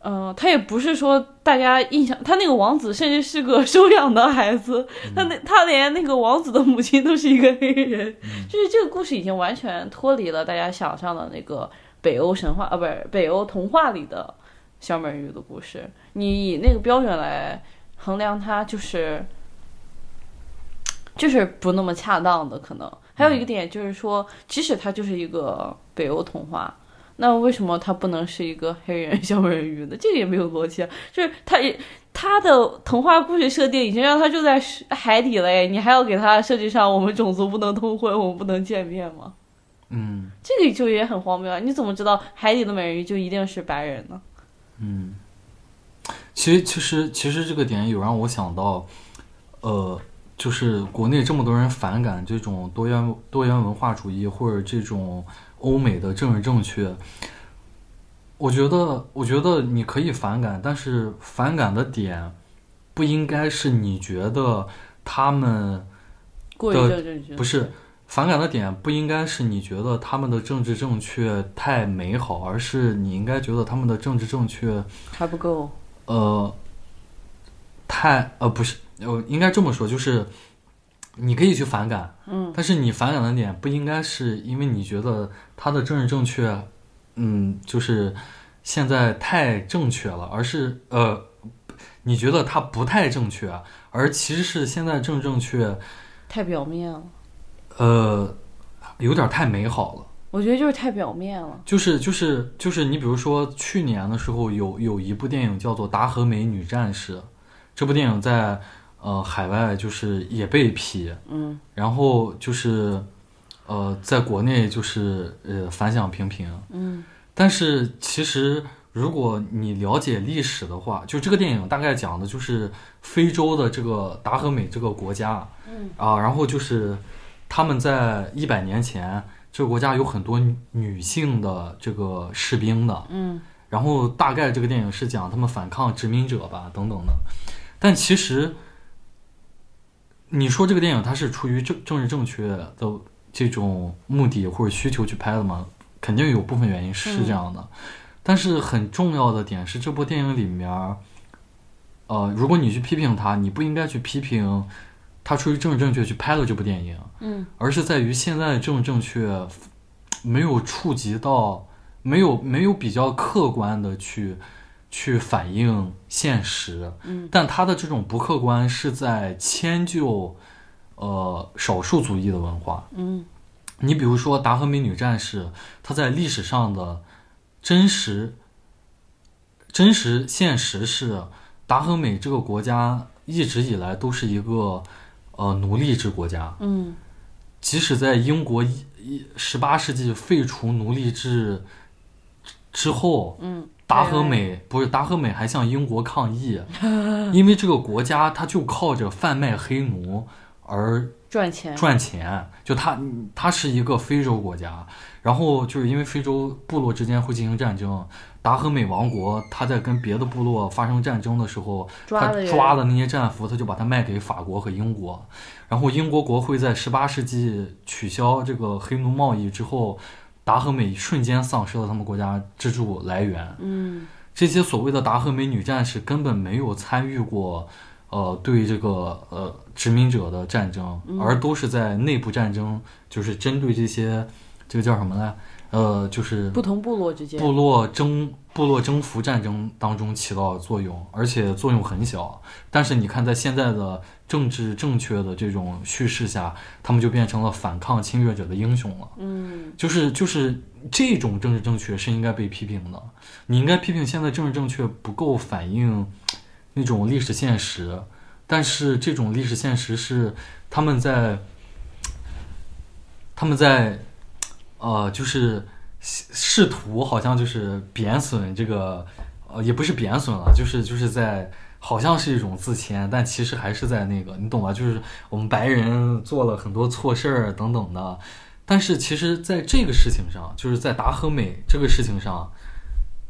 S2: 嗯，它也不是说大家印象，他那个王子甚至是个 收养的孩子，他那他连那个王子的母亲都是一个黑人。就是这个故事已经完全脱离了大家想象的那个北欧神话啊，不是北欧童话里的。小美人鱼的故事，你以那个标准来衡量它，就是就是不那么恰当的。可能还有一个点就是说，即使它就是一个北欧童话，那为什么它不能是一个黑人小美人鱼呢？这个也没有逻辑。就是它也它的童话故事设定已经让他住在海底了，哎，你还要给他设计上我们种族不能通婚，我们不能见面吗？
S1: 嗯，
S2: 这个就也很荒谬啊！你怎么知道海底的美人鱼就一定是白人呢？
S1: 嗯，其实其实其实这个点有让我想到，呃，就是国内这么多人反感这种多元多元文化主义或者这种欧美的政治正确，我觉得我觉得你可以反感，但是反感的点不应该是你觉得他们的不是。反感的点不应该是你觉得他们的政治正确太美好，而是你应该觉得他们的政治正确
S2: 还不够。
S1: 呃，太呃不是，呃应该这么说，就是你可以去反感，
S2: 嗯，
S1: 但是你反感的点不应该是因为你觉得他的政治正确，嗯，就是现在太正确了，而是呃，你觉得他不太正确，而其实是现在正正确
S2: 太表面了。
S1: 呃，有点太美好了。
S2: 我觉得就是太表面了。
S1: 就是就是就是，你比如说去年的时候，有有一部电影叫做《达和美女战士》，这部电影在呃海外就是也被批，
S2: 嗯，
S1: 然后就是呃在国内就是呃反响平平，
S2: 嗯。
S1: 但是其实如果你了解历史的话，就这个电影大概讲的就是非洲的这个达和美这个国家，
S2: 嗯
S1: 啊，然后就是他们在一百年前，这个国家有很多女女性的这个士兵的，
S2: 嗯
S1: 然后大概这个电影是讲他们反抗殖民者吧，等等的。但其实，你说这个电影它是出于政政治正确的这种目的或者需求去拍的吗？肯定有部分原因是这样的。但是很重要的点是，这部电影里面，呃，如果你去批评它，你不应该去批评它出于政治正确去拍了这部电影，
S2: 嗯。
S1: 而是在于现在的政治正确没有触及到，没有没有比较客观的去去反映现实，
S2: 嗯。
S1: 但他的这种不客观是在迁就呃少数族裔的文化。
S2: 嗯。
S1: 你比如说达和美女战士，她在历史上的真实真实现实是达和美这个国家一直以来都是一个呃奴隶制国家。
S2: 嗯
S1: 即使在英国一一十八世纪废除奴隶制之后，
S2: 嗯，
S1: 达和美不是达和美还向英国抗议，因为这个国家它就靠着贩卖黑奴而
S2: 赚钱，
S1: 赚钱。就它它是一个非洲国家，然后就是因为非洲部落之间会进行战争，达和美王国他在跟别的部落发生战争的时候，他
S2: 抓的
S1: 那些战俘，他就把它卖给法国和英国，然后英国国会在十八世纪取消这个黑奴贸易之后，达和美瞬间丧失了他们国家支柱来源。
S2: 嗯
S1: 这些所谓的达和美女战士根本没有参与过，呃，对这个呃殖民者的战争，而都是在内部战争，就是针对这些这个叫什么来，呃，就是
S2: 不同部落之间，
S1: 部落征部落征服战争当中起到作用，而且作用很小。但是你看，在现在的政治正确的这种叙事下，他们就变成了反抗侵略者的英雄了。
S2: 嗯
S1: 就是就是这种政治正确是应该被批评的。你应该批评现在政治正确不够反映那种历史现实，但是这种历史现实是他们在他们在呃就是试图好像就是贬损这个呃也不是贬损了，就是就是在。好像是一种自谦，但其实还是在那个，你懂吧？就是我们白人做了很多错事儿等等的，但是其实，在这个事情上，就是在达和美这个事情上，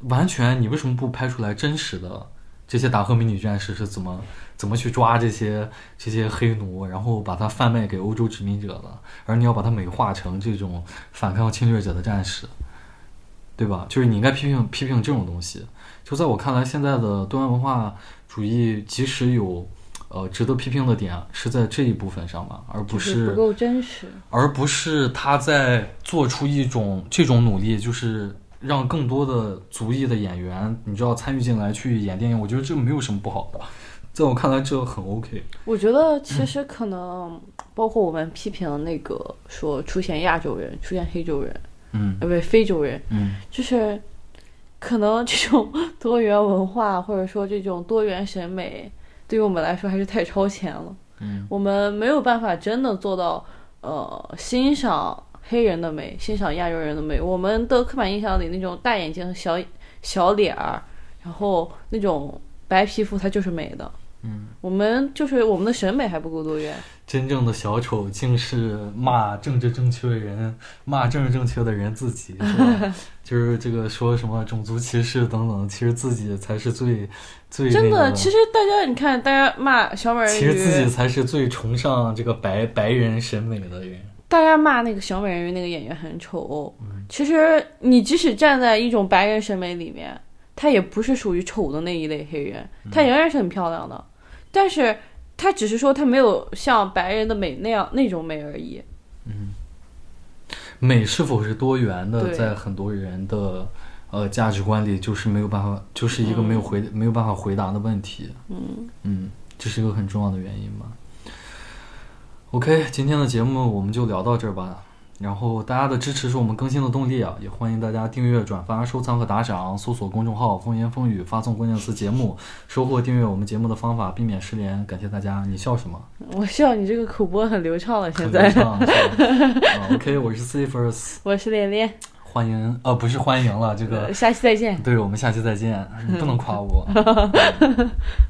S1: 完全你为什么不拍出来真实的这些达赫美女战士是怎么怎么去抓这些这些黑奴，然后把它贩卖给欧洲殖民者的，而你要把它美化成这种反抗侵略者的战士，对吧？就是你应该批评批评这种东西。就在我看来，现在的多元文化主义即使有呃值得批评的点，是在这一部分上吧，而不
S2: 就是不够真实，
S1: 而不是他在做出一种这种努力，就是让更多的族裔的演员，你知道参与进来去演电影。我觉得这没有什么不好的，在我看来这很 OK。
S2: 我觉得其实可能包括我们批评那个说出现亚洲人、出现黑洲人，
S1: 嗯
S2: 呃，不对，非洲人，
S1: 嗯
S2: 就是可能这种 多元文化或者说这种多元审美，对于我们来说还是太超前了。
S1: 嗯
S2: 我们没有办法真的做到，呃，欣赏黑人的美，欣赏亚洲人的美。我们的刻板印象里那种大眼睛、小小脸儿，然后那种白皮肤，它就是美的。
S1: 嗯，
S2: 我们就是我们的审美还不够多元。
S1: 真正的小丑竟是骂政治正确的人，骂政治正确的人自己，是吧？就是这个说什么种族歧视等等，其实自己才是最最
S2: 真的，其实大家你看，大家骂小美人
S1: 其实自己，才是最崇尚这个白白人审美的人。
S2: 大家骂那个小美人鱼那个演员很丑。
S1: 嗯
S2: 其实你即使站在一种白人审美里面，她也不是属于丑的那一类黑人，
S1: 嗯
S2: 她仍然是很漂亮的，但是她只是说她没有像白人的美那样那种美而已。
S1: 嗯美是否是多元的，在很多人的呃价值观里，就是没有办法，就是一个没有回、没有办法回答的问题。
S2: 嗯
S1: 嗯，这是一个很重要的原因吧。OK，今天的节目我们就聊到这儿吧。然后大家的支持是我们更新的动力啊，也欢迎大家订阅、转发、收藏和打赏，搜索公众号“风言风语”，发送关键词“节目”，收获订阅我们节目的方法，避免失联。感谢大家！你笑什么？
S2: 我笑你这个口播很流畅了，现在
S1: OK，我是 C First，
S2: 我是恋恋，
S1: 欢迎，呃，不是欢迎了，这个
S2: 呃下期再见。
S1: 对我们下期再见。你不能夸我。